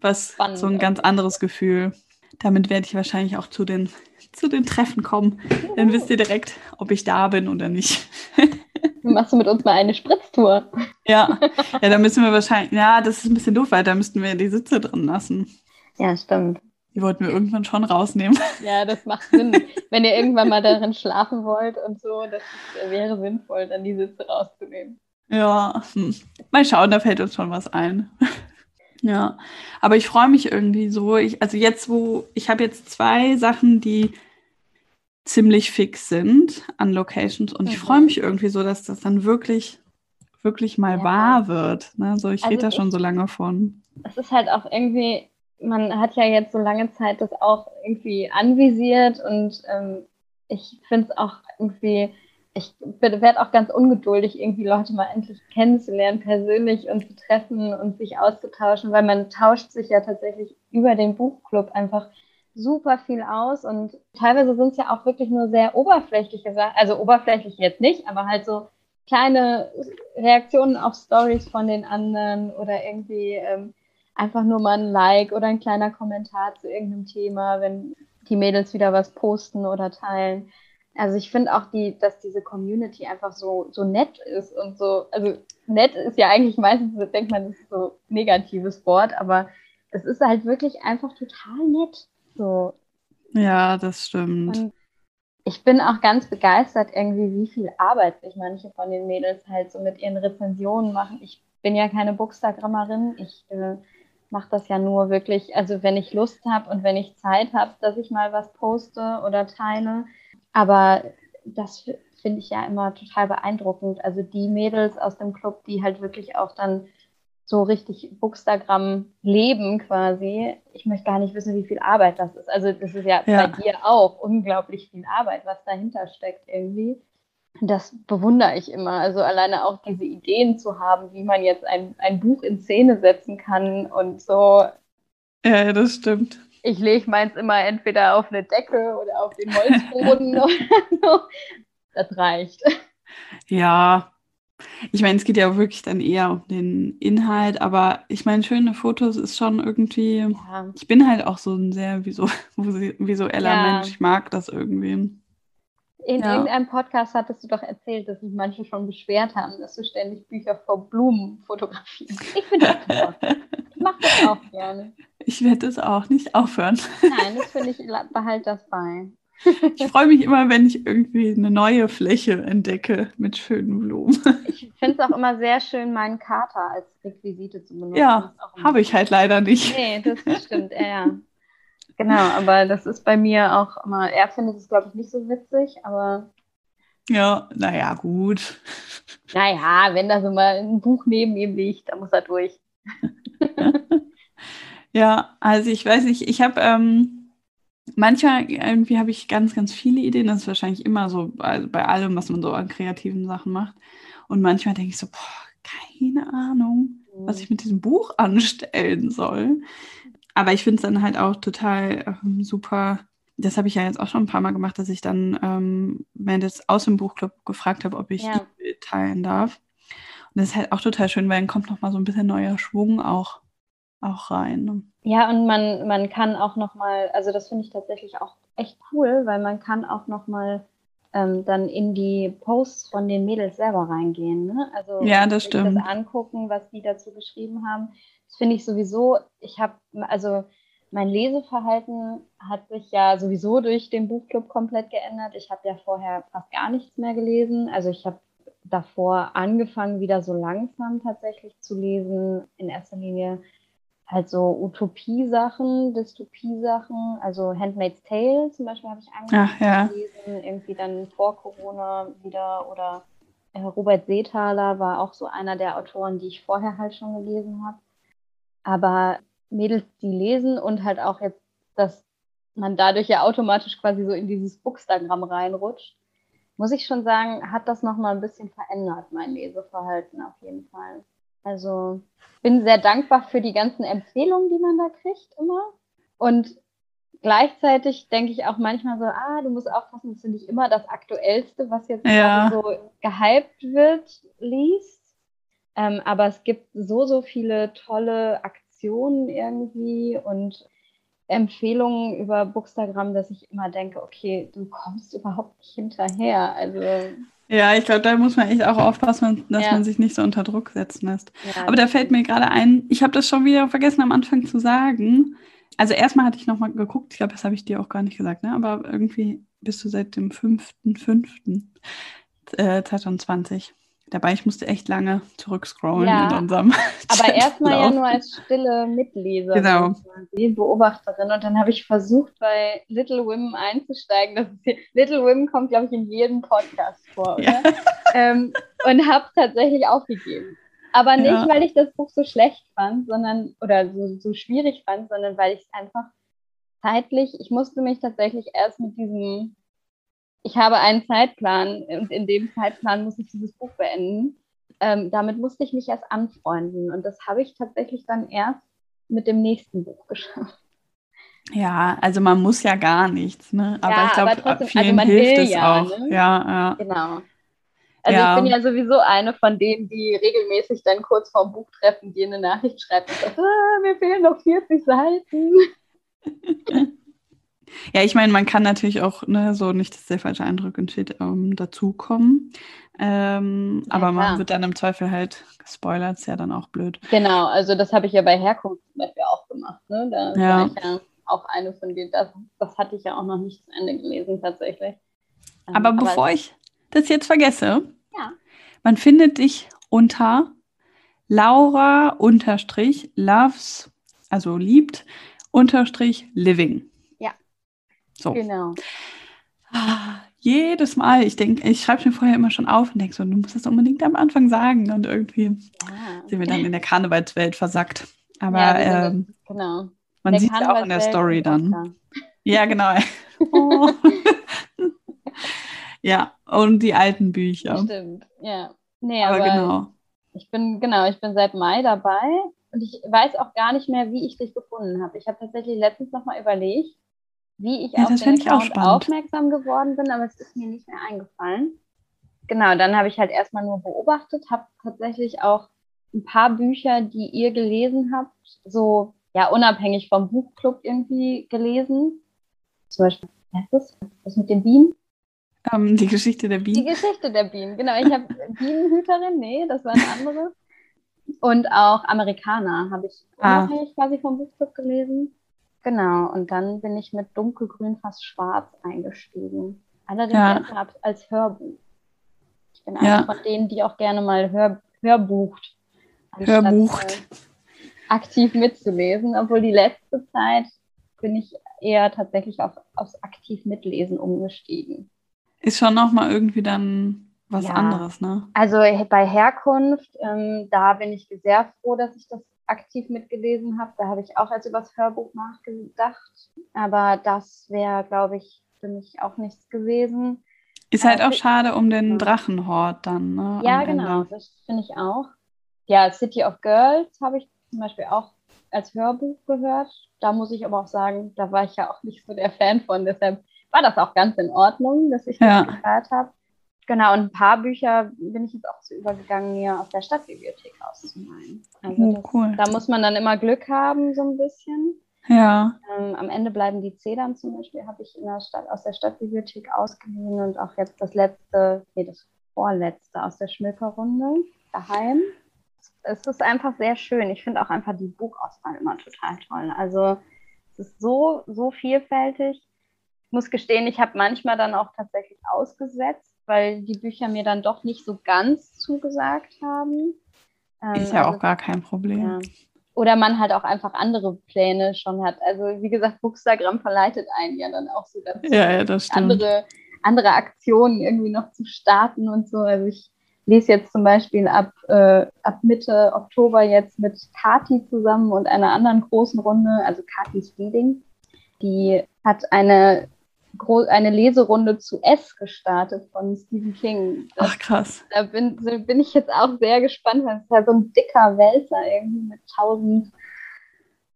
was, Spannend, so ein ganz anderes Gefühl. Damit werde ich wahrscheinlich auch zu den zu den Treffen kommen. Dann wisst ihr direkt, ob ich da bin oder nicht.
Machst du mit uns mal eine Spritztour?
Ja, ja, da müssen wir wahrscheinlich, ja, das ist ein bisschen doof, weil da müssten wir die Sitze drin lassen.
Ja, stimmt.
Die wollten wir irgendwann schon rausnehmen.
Ja, das macht Sinn. Wenn ihr irgendwann mal darin schlafen wollt und so, das wäre sinnvoll, dann die Sitze rauszunehmen.
Ja, hm. mal schauen, da fällt uns schon was ein. Ja, aber ich freue mich irgendwie so. Ich, also jetzt, wo ich habe jetzt zwei Sachen, die ziemlich fix sind an Locations und mhm. ich freue mich irgendwie so, dass das dann wirklich, wirklich mal ja. wahr wird. Ne? So, ich also rede da schon so lange von.
Es ist halt auch irgendwie, man hat ja jetzt so lange Zeit das auch irgendwie anvisiert und ähm, ich finde es auch irgendwie ich werde auch ganz ungeduldig, irgendwie Leute mal endlich kennenzulernen, persönlich und zu treffen und sich auszutauschen, weil man tauscht sich ja tatsächlich über den Buchclub einfach super viel aus und teilweise sind es ja auch wirklich nur sehr oberflächliche Sachen, also oberflächlich jetzt nicht, aber halt so kleine Reaktionen auf Stories von den anderen oder irgendwie ähm, einfach nur mal ein Like oder ein kleiner Kommentar zu irgendeinem Thema, wenn die Mädels wieder was posten oder teilen. Also ich finde auch, die, dass diese Community einfach so, so nett ist und so, also nett ist ja eigentlich meistens, denkt man, das ist so ein negatives Wort, aber es ist halt wirklich einfach total nett. So.
Ja, das stimmt.
Und ich bin auch ganz begeistert, irgendwie, wie viel Arbeit sich manche von den Mädels halt so mit ihren Rezensionen machen. Ich bin ja keine Bookstagrammerin. Ich äh, mache das ja nur wirklich, also wenn ich Lust habe und wenn ich Zeit habe, dass ich mal was poste oder teile. Aber das finde ich ja immer total beeindruckend. Also die Mädels aus dem Club, die halt wirklich auch dann so richtig Bookstagram leben quasi. Ich möchte gar nicht wissen, wie viel Arbeit das ist. Also das ist ja, ja. bei dir auch unglaublich viel Arbeit, was dahinter steckt irgendwie. Das bewundere ich immer. Also alleine auch diese Ideen zu haben, wie man jetzt ein, ein Buch in Szene setzen kann und so.
Ja, das stimmt.
Ich lege meins immer entweder auf eine Decke oder auf den Holzboden oder so. Das reicht.
Ja, ich meine, es geht ja auch wirklich dann eher um den Inhalt, aber ich meine, schöne Fotos ist schon irgendwie. Ja. Ich bin halt auch so ein sehr visueller ja. Mensch. Ich mag das irgendwie.
In ja. irgendeinem Podcast hattest du doch erzählt, dass sich manche schon beschwert haben, dass du ständig Bücher vor Blumen fotografierst. Ich finde das toll. Ich mache das auch gerne.
Ich werde das auch nicht aufhören.
Nein, das finde ich, behalte das bei.
Ich freue mich immer, wenn ich irgendwie eine neue Fläche entdecke mit schönen Blumen.
Ich finde es auch immer sehr schön, meinen Kater als Requisite zu benutzen.
Ja, habe ich halt leider nicht.
Nee, das stimmt, ja, ja. Genau, aber das ist bei mir auch immer, er findet es, glaube ich, nicht so witzig, aber.
Ja, naja, gut.
Naja, wenn da so mal ein Buch neben ihm liegt, dann muss er durch.
ja, also ich weiß nicht, ich habe. Ähm, manchmal irgendwie habe ich ganz, ganz viele Ideen. Das ist wahrscheinlich immer so bei, bei allem, was man so an kreativen Sachen macht. Und manchmal denke ich so, boah, keine Ahnung, was mhm. ich mit diesem Buch anstellen soll. Aber ich finde es dann halt auch total ähm, super. Das habe ich ja jetzt auch schon ein paar Mal gemacht, dass ich dann ähm, das aus dem Buchclub gefragt habe, ob ich ja. teilen darf. Und das ist halt auch total schön, weil dann kommt noch mal so ein bisschen neuer Schwung auch auch rein. Ne?
Ja, und man, man kann auch noch mal, also das finde ich tatsächlich auch echt cool, weil man kann auch noch mal ähm, dann in die Posts von den Mädels selber reingehen. Ne? Also
ja, das stimmt.
das angucken, was die dazu geschrieben haben. Das finde ich sowieso, ich habe, also mein Leseverhalten hat sich ja sowieso durch den Buchclub komplett geändert. Ich habe ja vorher fast gar nichts mehr gelesen. Also ich habe davor angefangen, wieder so langsam tatsächlich zu lesen. In erster Linie halt so Utopie-Sachen, Dystopie-Sachen, also Handmaid's Tale zum Beispiel habe ich angefangen ja. zu lesen, irgendwie dann vor Corona wieder oder äh, Robert Seethaler war auch so einer der Autoren, die ich vorher halt schon gelesen habe. Aber Mädels, die lesen und halt auch jetzt, dass man dadurch ja automatisch quasi so in dieses Bookstagram reinrutscht, muss ich schon sagen, hat das nochmal ein bisschen verändert, mein Leseverhalten auf jeden Fall. Also bin sehr dankbar für die ganzen Empfehlungen, die man da kriegt immer. Und gleichzeitig denke ich auch manchmal so, ah, du musst aufpassen, dass du nicht immer das Aktuellste, was jetzt ja. so gehypt wird, liest. Ähm, aber es gibt so, so viele tolle Aktionen irgendwie und Empfehlungen über Bookstagram, dass ich immer denke, okay, du kommst überhaupt nicht hinterher. Also
ja, ich glaube, da muss man echt auch aufpassen, dass ja. man sich nicht so unter Druck setzen lässt. Ja, Aber da fällt mir gerade ein, ich habe das schon wieder vergessen am Anfang zu sagen. Also erstmal hatte ich nochmal geguckt, ich glaube, das habe ich dir auch gar nicht gesagt, ne? aber irgendwie bist du seit dem 5.5.2020 Dabei, ich musste echt lange zurückscrollen ja, in unserem.
Aber erstmal ja nur als stille Mitleserin, genau. Beobachterin. Und dann habe ich versucht, bei Little Women einzusteigen. Das ist, Little Women kommt, glaube ich, in jedem Podcast vor, oder? Ja. Ähm, und habe tatsächlich aufgegeben. Aber nicht, ja. weil ich das Buch so schlecht fand, sondern oder so, so schwierig fand, sondern weil ich es einfach zeitlich, ich musste mich tatsächlich erst mit diesem ich habe einen Zeitplan und in dem Zeitplan muss ich dieses Buch beenden. Ähm, damit musste ich mich erst anfreunden und das habe ich tatsächlich dann erst mit dem nächsten Buch geschafft.
Ja, also man muss ja gar nichts, ne? Aber ja, ich glaube, vielen also hilft es ja, auch. Ne? Ja, ja.
Genau. Also ja. ich bin ja sowieso eine von denen, die regelmäßig dann kurz vorm Buchtreffen dir eine Nachricht schreibt ah, mir fehlen noch 40 Seiten.
Ja, ich meine, man kann natürlich auch, ne, so nicht, dass der falsche Eindruck entsteht, ähm, dazukommen. Ähm, ja, aber man klar. wird dann im Zweifel halt gespoilert, ist ja dann auch blöd.
Genau, also das habe ich ja bei Herkunft zum Beispiel auch gemacht. Ne? Da ja. war ich ja auch eine von denen, das, das hatte ich ja auch noch nicht zu Ende gelesen tatsächlich.
Ähm, aber, aber bevor ich das jetzt vergesse, ja. man findet dich unter Laura unterstrich loves, also liebt, unterstrich living. So. Genau. Ah, jedes Mal, ich denke, ich schreibe mir vorher immer schon auf und denke so, du musst das unbedingt am Anfang sagen. Und irgendwie ja. sind wir dann in der Karnevalswelt versackt. Aber ja, ähm, genau. man sieht es auch in der Story dann. Ja, genau. oh. ja, und die alten Bücher.
Stimmt, ja. Nee, aber, aber genau. Ich bin, genau, ich bin seit Mai dabei und ich weiß auch gar nicht mehr, wie ich dich gefunden habe. Ich habe tatsächlich letztens nochmal überlegt, wie ich ja, auf den Account aufmerksam geworden bin, aber es ist mir nicht mehr eingefallen. Genau, dann habe ich halt erstmal nur beobachtet, habe tatsächlich auch ein paar Bücher, die ihr gelesen habt, so ja unabhängig vom Buchclub irgendwie gelesen. Zum Beispiel, was ist das? Was mit den Bienen?
Um, ähm, die Geschichte der Bienen.
Die Geschichte der Bienen, genau. Ich habe Bienenhüterin, nee, das war eine andere. Und auch Amerikaner habe ich ah. unabhängig quasi vom Buchclub gelesen. Genau, und dann bin ich mit dunkelgrün fast schwarz eingestiegen. Allerdings ja. als Hörbuch. Ich bin ja. eine von denen, die auch gerne mal Hör, Hörbucht.
Hörbucht.
Äh, aktiv mitzulesen, obwohl die letzte Zeit bin ich eher tatsächlich auf, aufs aktiv mitlesen umgestiegen.
Ist schon nochmal irgendwie dann was ja. anderes, ne?
Also bei Herkunft, ähm, da bin ich sehr froh, dass ich das aktiv mitgelesen habe. Da habe ich auch als übers Hörbuch nachgedacht. Aber das wäre, glaube ich, für mich auch nichts gewesen.
Ist halt auch schade um den Drachenhort dann, ne?
Ja, genau, Ende. das finde ich auch. Ja, City of Girls habe ich zum Beispiel auch als Hörbuch gehört. Da muss ich aber auch sagen, da war ich ja auch nicht so der Fan von. Deshalb war das auch ganz in Ordnung, dass ich das gehört habe. Genau, und ein paar Bücher bin ich jetzt auch so übergegangen, mir aus der Stadtbibliothek auszumalen. Also oh, das, cool. da muss man dann immer Glück haben, so ein bisschen.
Ja.
Ähm, am Ende bleiben die Zedern zum Beispiel, habe ich in der Stadt, aus der Stadtbibliothek ausgeliehen und auch jetzt das letzte, nee, das vorletzte aus der Schmilkerrunde daheim. Es ist einfach sehr schön. Ich finde auch einfach die Buchauswahl immer total toll. Also es ist so, so vielfältig. Ich muss gestehen, ich habe manchmal dann auch tatsächlich ausgesetzt, weil die Bücher mir dann doch nicht so ganz zugesagt haben.
Ähm, ist ja also, auch gar kein Problem. Ja.
Oder man halt auch einfach andere Pläne schon hat. Also wie gesagt, Bookstagram verleitet einen ja dann auch so dazu,
ja, ja,
andere, andere Aktionen irgendwie noch zu starten und so. Also ich lese jetzt zum Beispiel ab, äh, ab Mitte Oktober jetzt mit Kati zusammen und einer anderen großen Runde, also Katis Reading. Die hat eine eine Leserunde zu S gestartet von Stephen King.
Das, Ach krass.
Da bin, bin ich jetzt auch sehr gespannt, weil es ist ja so ein dicker Wälzer irgendwie mit tausend,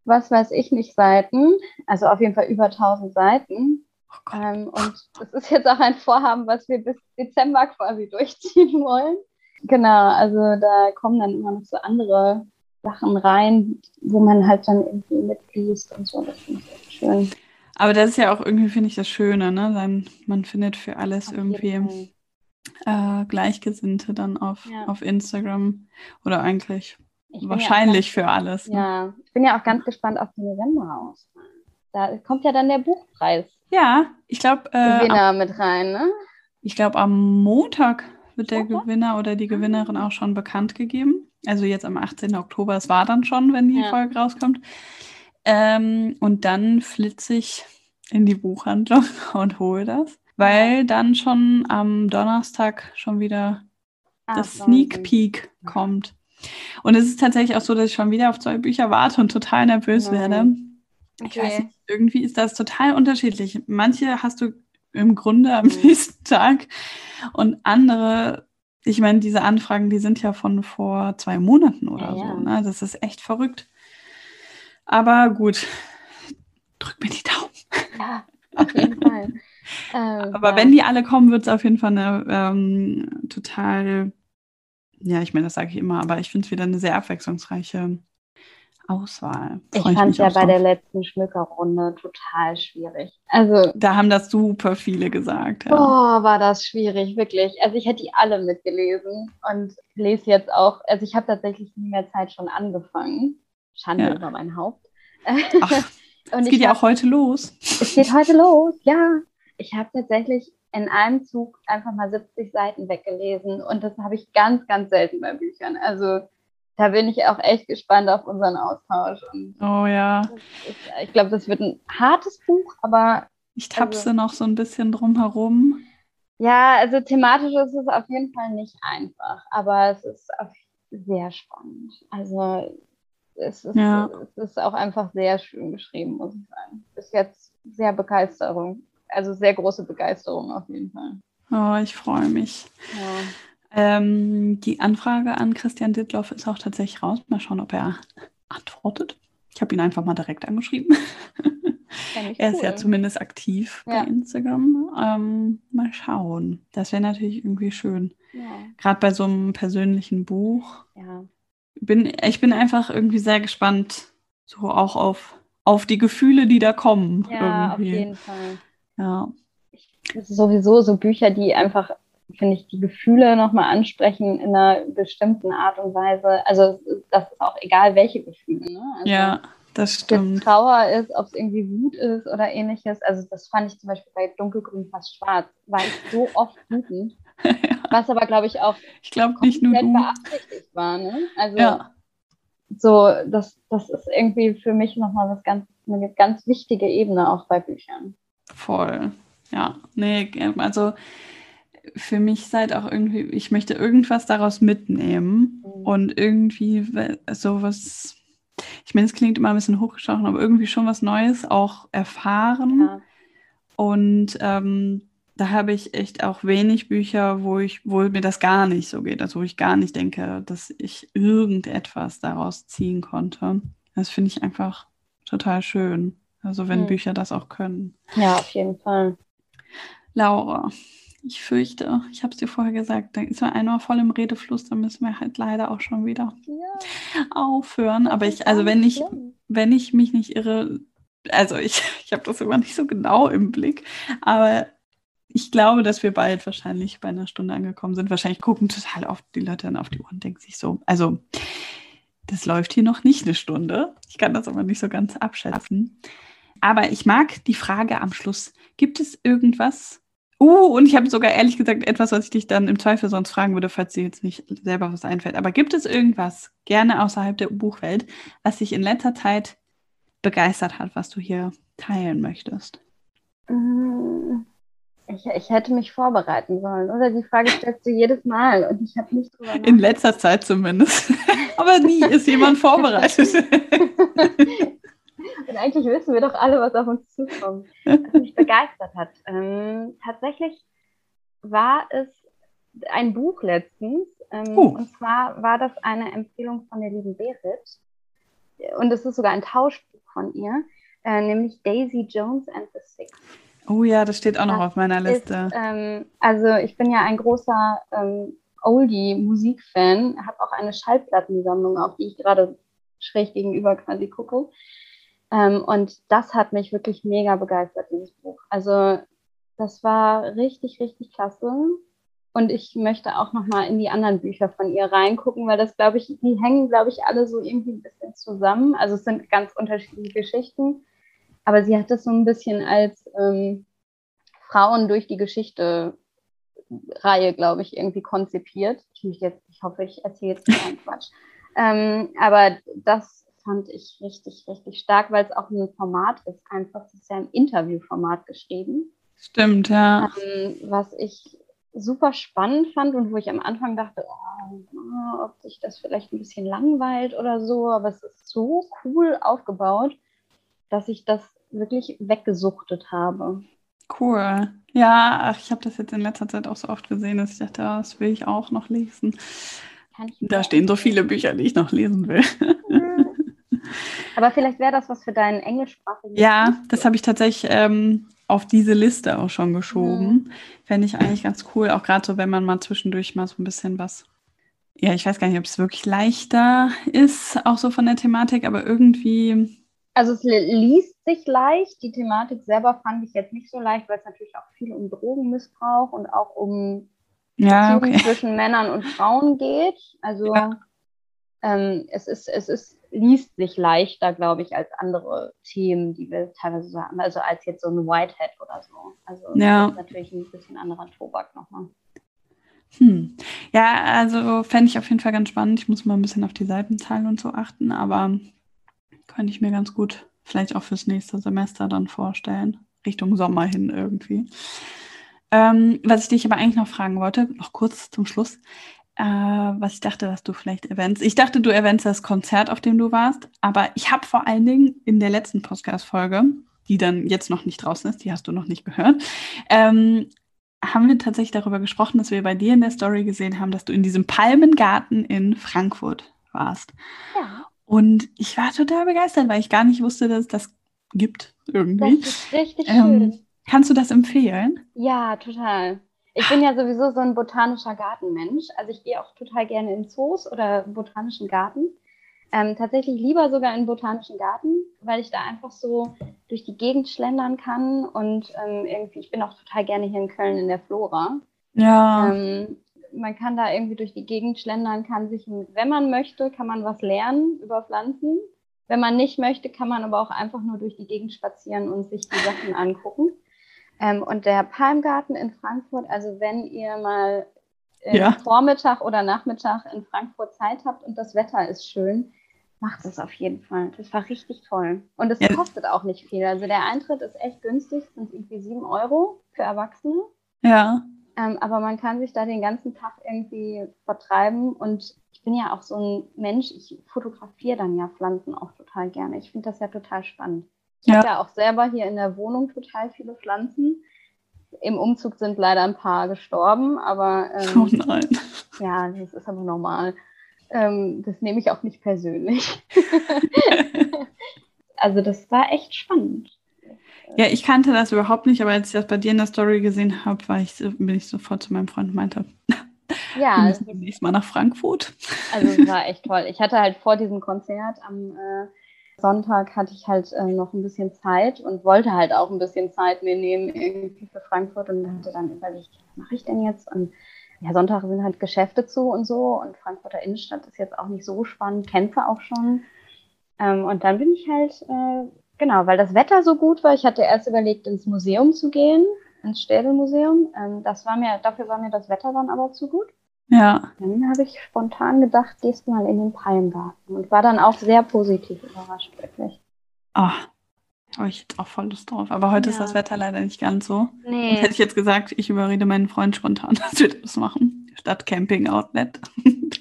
was weiß ich nicht, Seiten. Also auf jeden Fall über tausend Seiten. Oh ähm, und das ist jetzt auch ein Vorhaben, was wir bis Dezember quasi durchziehen wollen. Genau, also da kommen dann immer noch so andere Sachen rein, wo man halt dann irgendwie mitliest und so. Das finde ich echt schön.
Aber das ist ja auch irgendwie, finde ich, das Schöne, ne? Dann, man findet für alles auf irgendwie äh, Gleichgesinnte dann auf, ja. auf Instagram oder eigentlich wahrscheinlich ja für alles.
Ne? Ja, ich bin ja auch ganz gespannt auf die November-Auswahl. Da kommt ja dann der Buchpreis.
Ja, ich glaube.
Äh, Gewinner mit rein, ne?
Ich glaube, am Montag wird der Gewinner oder die Gewinnerin auch schon bekannt gegeben. Also jetzt am 18. Oktober, es war dann schon, wenn die ja. Folge rauskommt. Ähm, und dann flitze ich in die Buchhandlung und hole das, weil dann schon am Donnerstag schon wieder ah, das Sneak Peek kommt. Und es ist tatsächlich auch so, dass ich schon wieder auf zwei Bücher warte und total nervös Nein. werde. Okay. Ich weiß nicht, irgendwie ist das total unterschiedlich. Manche hast du im Grunde am mhm. nächsten Tag und andere, ich meine, diese Anfragen, die sind ja von vor zwei Monaten oder ja, so. Ne? Das ist echt verrückt. Aber gut, drück mir die Daumen.
Ja, auf jeden Fall.
Ähm, Aber wenn die alle kommen, wird es auf jeden Fall eine ähm, total, ja, ich meine, das sage ich immer, aber ich finde es wieder eine sehr abwechslungsreiche Auswahl.
Freu ich fand es ja bei drauf. der letzten Schmückerrunde total schwierig. Also
da haben das super viele gesagt.
Ja. Boah, war das schwierig, wirklich. Also ich hätte die alle mitgelesen und lese jetzt auch. Also ich habe tatsächlich nie mehr Zeit schon angefangen. Schande ja. über mein Haupt.
Ach, es geht ja auch heute los.
Es geht heute los, ja. Ich habe tatsächlich in einem Zug einfach mal 70 Seiten weggelesen und das habe ich ganz, ganz selten bei Büchern. Also da bin ich auch echt gespannt auf unseren Austausch. Und
oh ja.
Ist, ich glaube, das wird ein hartes Buch, aber.
Ich tapse also, noch so ein bisschen drum herum.
Ja, also thematisch ist es auf jeden Fall nicht einfach, aber es ist sehr spannend. Also es ist, ja. es ist auch einfach sehr schön geschrieben, muss ich sagen. Bis jetzt sehr Begeisterung, also sehr große Begeisterung auf jeden Fall.
Oh, ich freue mich. Ja. Ähm, die Anfrage an Christian Dittloff ist auch tatsächlich raus. Mal schauen, ob er antwortet. Ich habe ihn einfach mal direkt angeschrieben. er ist ja zumindest aktiv ja. bei Instagram. Ähm, mal schauen. Das wäre natürlich irgendwie schön. Ja. Gerade bei so einem persönlichen Buch. Ja. Bin, ich bin einfach irgendwie sehr gespannt, so auch auf, auf die Gefühle, die da kommen.
Ja, irgendwie. auf jeden Fall. Ja. Es ist sowieso so Bücher, die einfach finde ich, die Gefühle nochmal ansprechen in einer bestimmten Art und Weise. Also das ist auch egal, welche Gefühle. Ne? Also,
ja, das stimmt.
Ob es Trauer ist, ob es irgendwie Wut ist oder ähnliches. Also das fand ich zum Beispiel bei Dunkelgrün fast schwarz, war ich so oft wütend. Was aber, glaube ich, auch
ich glaube nicht nur du.
beabsichtigt war. Ne? Also ja. so, das, das ist irgendwie für mich nochmal was ganz, eine ganz wichtige Ebene auch bei Büchern.
Voll. Ja, nee, also für mich seid auch irgendwie, ich möchte irgendwas daraus mitnehmen mhm. und irgendwie sowas, ich meine, es klingt immer ein bisschen hochgestochen, aber irgendwie schon was Neues auch erfahren. Ja. Und ähm, da habe ich echt auch wenig Bücher, wo ich, wo mir das gar nicht so geht, also wo ich gar nicht denke, dass ich irgendetwas daraus ziehen konnte. Das finde ich einfach total schön. Also wenn mhm. Bücher das auch können.
Ja, auf jeden Fall.
Laura, ich fürchte, ich habe es dir vorher gesagt, dann ist man einmal voll im Redefluss, dann müssen wir halt leider auch schon wieder ja. aufhören. Aber ich, also wenn ich, wenn ich mich nicht irre, also ich, ich habe das immer nicht so genau im Blick, aber ich glaube, dass wir bald wahrscheinlich bei einer Stunde angekommen sind. Wahrscheinlich gucken total oft die Leute dann auf die Uhr und denken sich so, also das läuft hier noch nicht eine Stunde. Ich kann das aber nicht so ganz abschätzen. Aber ich mag die Frage am Schluss, gibt es irgendwas, Uh, und ich habe sogar ehrlich gesagt etwas, was ich dich dann im Zweifel sonst fragen würde, falls dir jetzt nicht selber was einfällt. Aber gibt es irgendwas, gerne außerhalb der Buchwelt, was dich in letzter Zeit begeistert hat, was du hier teilen möchtest?
Mm, ich, ich hätte mich vorbereiten sollen, oder? Die Frage stellst du jedes Mal und ich habe nicht drüber
In letzter Zeit zumindest. Aber nie ist jemand vorbereitet.
Und eigentlich wissen wir doch alle, was auf uns zukommt, was mich begeistert hat. Ähm, tatsächlich war es ein Buch letztens. Ähm, uh. Und zwar war das eine Empfehlung von der lieben Berit. Und es ist sogar ein Tauschbuch von ihr, äh, nämlich Daisy Jones and the Six.
Oh ja, das steht auch noch das auf meiner Liste.
Ist, ähm, also ich bin ja ein großer ähm, Oldie-Musikfan, habe auch eine Schallplattensammlung, auf die ich gerade schräg gegenüber quasi gucke. Ähm, und das hat mich wirklich mega begeistert, dieses Buch. Also das war richtig, richtig klasse. Und ich möchte auch noch mal in die anderen Bücher von ihr reingucken, weil das, glaube ich, die hängen, glaube ich, alle so irgendwie ein bisschen zusammen. Also es sind ganz unterschiedliche Geschichten. Aber sie hat das so ein bisschen als ähm, Frauen durch die Geschichte Reihe, glaube ich, irgendwie konzipiert. Ich, jetzt, ich hoffe, ich erzähle jetzt keinen Quatsch. Ähm, aber das fand ich richtig, richtig stark, weil es auch ein Format ist. Einfach, es ist ja ein Interviewformat geschrieben.
Stimmt, ja.
Ähm, was ich super spannend fand und wo ich am Anfang dachte, oh, ob sich das vielleicht ein bisschen langweilt oder so, aber es ist so cool aufgebaut, dass ich das wirklich weggesuchtet habe.
Cool. Ja, ach, ich habe das jetzt in letzter Zeit auch so oft gesehen, dass ich dachte, das will ich auch noch lesen. Da stehen so viele Bücher, die ich noch lesen will.
Aber vielleicht wäre das was für deinen englischsprachigen.
Ja, das habe ich tatsächlich ähm, auf diese Liste auch schon geschoben. Mhm. Fände ich eigentlich ganz cool, auch gerade so, wenn man mal zwischendurch mal so ein bisschen was ja, ich weiß gar nicht, ob es wirklich leichter ist, auch so von der Thematik, aber irgendwie.
Also es liest sich leicht. Die Thematik selber fand ich jetzt nicht so leicht, weil es natürlich auch viel um Drogenmissbrauch und auch um ja, okay. zwischen Männern und Frauen geht. Also ja. ähm, es ist, es ist, liest sich leichter, glaube ich, als andere Themen, die wir teilweise so haben. Also als jetzt so ein Whitehead oder so. Also ja. natürlich ein bisschen anderer Tobak nochmal.
Hm. Ja, also fände ich auf jeden Fall ganz spannend. Ich muss mal ein bisschen auf die Seitenzahlen und so achten, aber könnte ich mir ganz gut vielleicht auch fürs nächste Semester dann vorstellen. Richtung Sommer hin irgendwie. Ähm, was ich dich aber eigentlich noch fragen wollte, noch kurz zum Schluss, äh, was ich dachte, was du vielleicht erwähnst. Ich dachte, du erwähnst das Konzert, auf dem du warst, aber ich habe vor allen Dingen in der letzten Podcast-Folge, die dann jetzt noch nicht draußen ist, die hast du noch nicht gehört, ähm, haben wir tatsächlich darüber gesprochen, dass wir bei dir in der Story gesehen haben, dass du in diesem Palmengarten in Frankfurt warst. Ja. Und ich war total begeistert, weil ich gar nicht wusste, dass es das gibt irgendwie.
Das ist richtig ähm, schön.
Kannst du das empfehlen?
Ja, total. Ich bin ja sowieso so ein botanischer Gartenmensch. Also ich gehe auch total gerne in Zoos oder botanischen Garten. Ähm, tatsächlich lieber sogar in botanischen Garten, weil ich da einfach so durch die Gegend schlendern kann und ähm, irgendwie, ich bin auch total gerne hier in Köln in der Flora. Ja. Ähm, man kann da irgendwie durch die Gegend schlendern, kann sich, wenn man möchte, kann man was lernen über Pflanzen. Wenn man nicht möchte, kann man aber auch einfach nur durch die Gegend spazieren und sich die Sachen angucken. Ähm, und der Palmgarten in Frankfurt, also wenn ihr mal ja. Vormittag oder Nachmittag in Frankfurt Zeit habt und das Wetter ist schön, macht es auf jeden Fall. Das war richtig toll. Und es ja. kostet auch nicht viel. Also der Eintritt ist echt günstig, sind irgendwie sieben Euro für Erwachsene.
Ja.
Ähm, aber man kann sich da den ganzen Tag irgendwie vertreiben. Und ich bin ja auch so ein Mensch, ich fotografiere dann ja Pflanzen auch total gerne. Ich finde das ja total spannend. Ich ja. habe ja auch selber hier in der Wohnung total viele Pflanzen. Im Umzug sind leider ein paar gestorben, aber
ähm, oh nein.
ja, das ist aber normal. Ähm, das nehme ich auch nicht persönlich. also das war echt spannend.
Ja, ich kannte das überhaupt nicht, aber als ich das bei dir in der Story gesehen habe, war ich, bin ich sofort zu meinem Freund und meinte, ja, wir müssen demnächst mal nach Frankfurt.
Also es war echt toll. Ich hatte halt vor diesem Konzert am äh, Sonntag hatte ich halt äh, noch ein bisschen Zeit und wollte halt auch ein bisschen Zeit mir nehmen irgendwie für Frankfurt und hatte dann überlegt, was mache ich denn jetzt? Und ja, Sonntag sind halt Geschäfte zu und so und Frankfurter Innenstadt ist jetzt auch nicht so spannend, kennst auch schon. Ähm, und dann bin ich halt, äh, genau, weil das Wetter so gut war, ich hatte erst überlegt, ins Museum zu gehen, ins Städelmuseum. Ähm, das war mir, dafür war mir das Wetter dann aber zu gut.
Ja.
Dann habe ich spontan gedacht, gehst mal in den Palmgarten und war dann auch sehr positiv überrascht, wirklich.
Ach, habe ich jetzt auch voll Lust drauf. Aber heute ja. ist das Wetter leider nicht ganz so. Nee. Und hätte ich jetzt gesagt, ich überrede meinen Freund spontan, dass wir das machen, statt Camping-Outlet.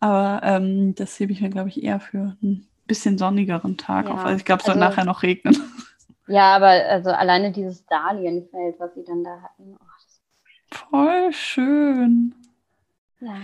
Aber ähm, das hebe ich mir, glaube ich, eher für einen bisschen sonnigeren Tag ja. auf. Also ich glaube, es soll also, nachher noch regnen.
Ja, aber also alleine dieses Dahlienfeld, was sie dann da hatten. Oh,
voll schön.
Ja.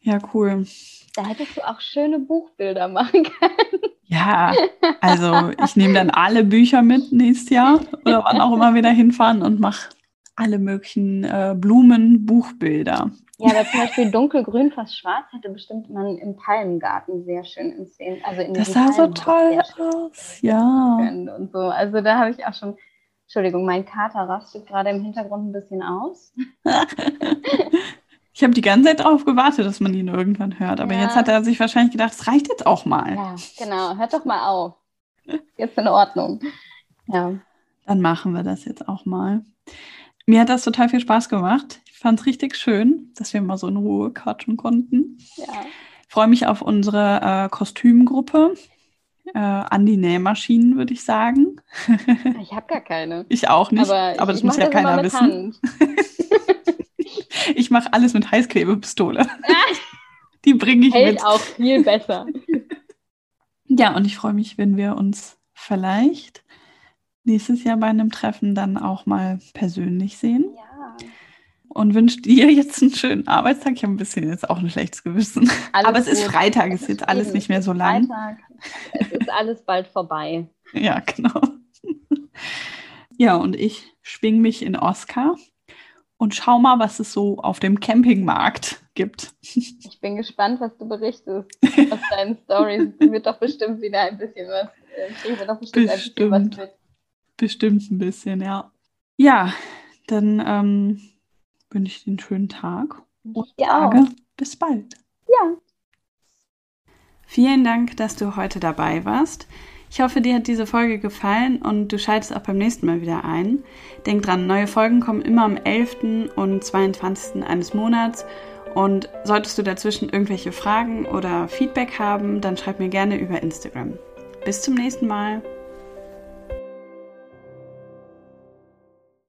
Ja, cool.
Da hättest du auch schöne Buchbilder machen können.
Ja, also ich nehme dann alle Bücher mit nächstes Jahr oder wann auch immer wieder hinfahren und mache alle möglichen äh, Blumen-Buchbilder.
Ja, aber zum Beispiel dunkelgrün, fast schwarz hätte bestimmt man im Palmengarten sehr schön inszeniert. Also in
das sah so toll aus, ja.
Und so. Also da habe ich auch schon, Entschuldigung, mein Kater rastet gerade im Hintergrund ein bisschen aus.
Ich habe die ganze Zeit darauf gewartet, dass man ihn irgendwann hört. Aber ja. jetzt hat er sich wahrscheinlich gedacht, es reicht jetzt auch mal.
Ja, genau. Hört doch mal auf. Jetzt in Ordnung. Ja.
Dann machen wir das jetzt auch mal. Mir hat das total viel Spaß gemacht. Ich fand es richtig schön, dass wir mal so in Ruhe quatschen konnten. Ja. Ich freue mich auf unsere äh, Kostümgruppe. Äh, an die Nähmaschinen, würde ich sagen.
Ich habe gar keine.
Ich auch nicht, aber, aber das muss ja keiner wissen. Ich mache alles mit Heißklebepistole. Die bringe ich
Hält
mit.
auch viel besser.
Ja, und ich freue mich, wenn wir uns vielleicht nächstes Jahr bei einem Treffen dann auch mal persönlich sehen.
Ja.
Und wünsche dir jetzt einen schönen Arbeitstag. Ich habe ein bisschen jetzt auch ein schlechtes Gewissen. Alles Aber es gut. ist Freitag, es ist jetzt alles nicht mehr so lang.
Freitag. Es ist alles bald vorbei.
ja, genau. Ja, und ich schwing mich in Oscar und schau mal, was es so auf dem Campingmarkt gibt.
Ich bin gespannt, was du berichtest aus deinen Stories. wird doch bestimmt wieder ein bisschen was. Äh, kriegen wir doch bestimmt, bestimmt ein bisschen was mit.
Bestimmt ein bisschen, ja. Ja, dann ähm, wünsche ich dir einen schönen Tag und ja. sage bis bald.
Ja.
Vielen Dank, dass du heute dabei warst. Ich hoffe, dir hat diese Folge gefallen und du schaltest auch beim nächsten Mal wieder ein. Denk dran, neue Folgen kommen immer am 11. und 22. eines Monats. Und solltest du dazwischen irgendwelche Fragen oder Feedback haben, dann schreib mir gerne über Instagram. Bis zum nächsten Mal.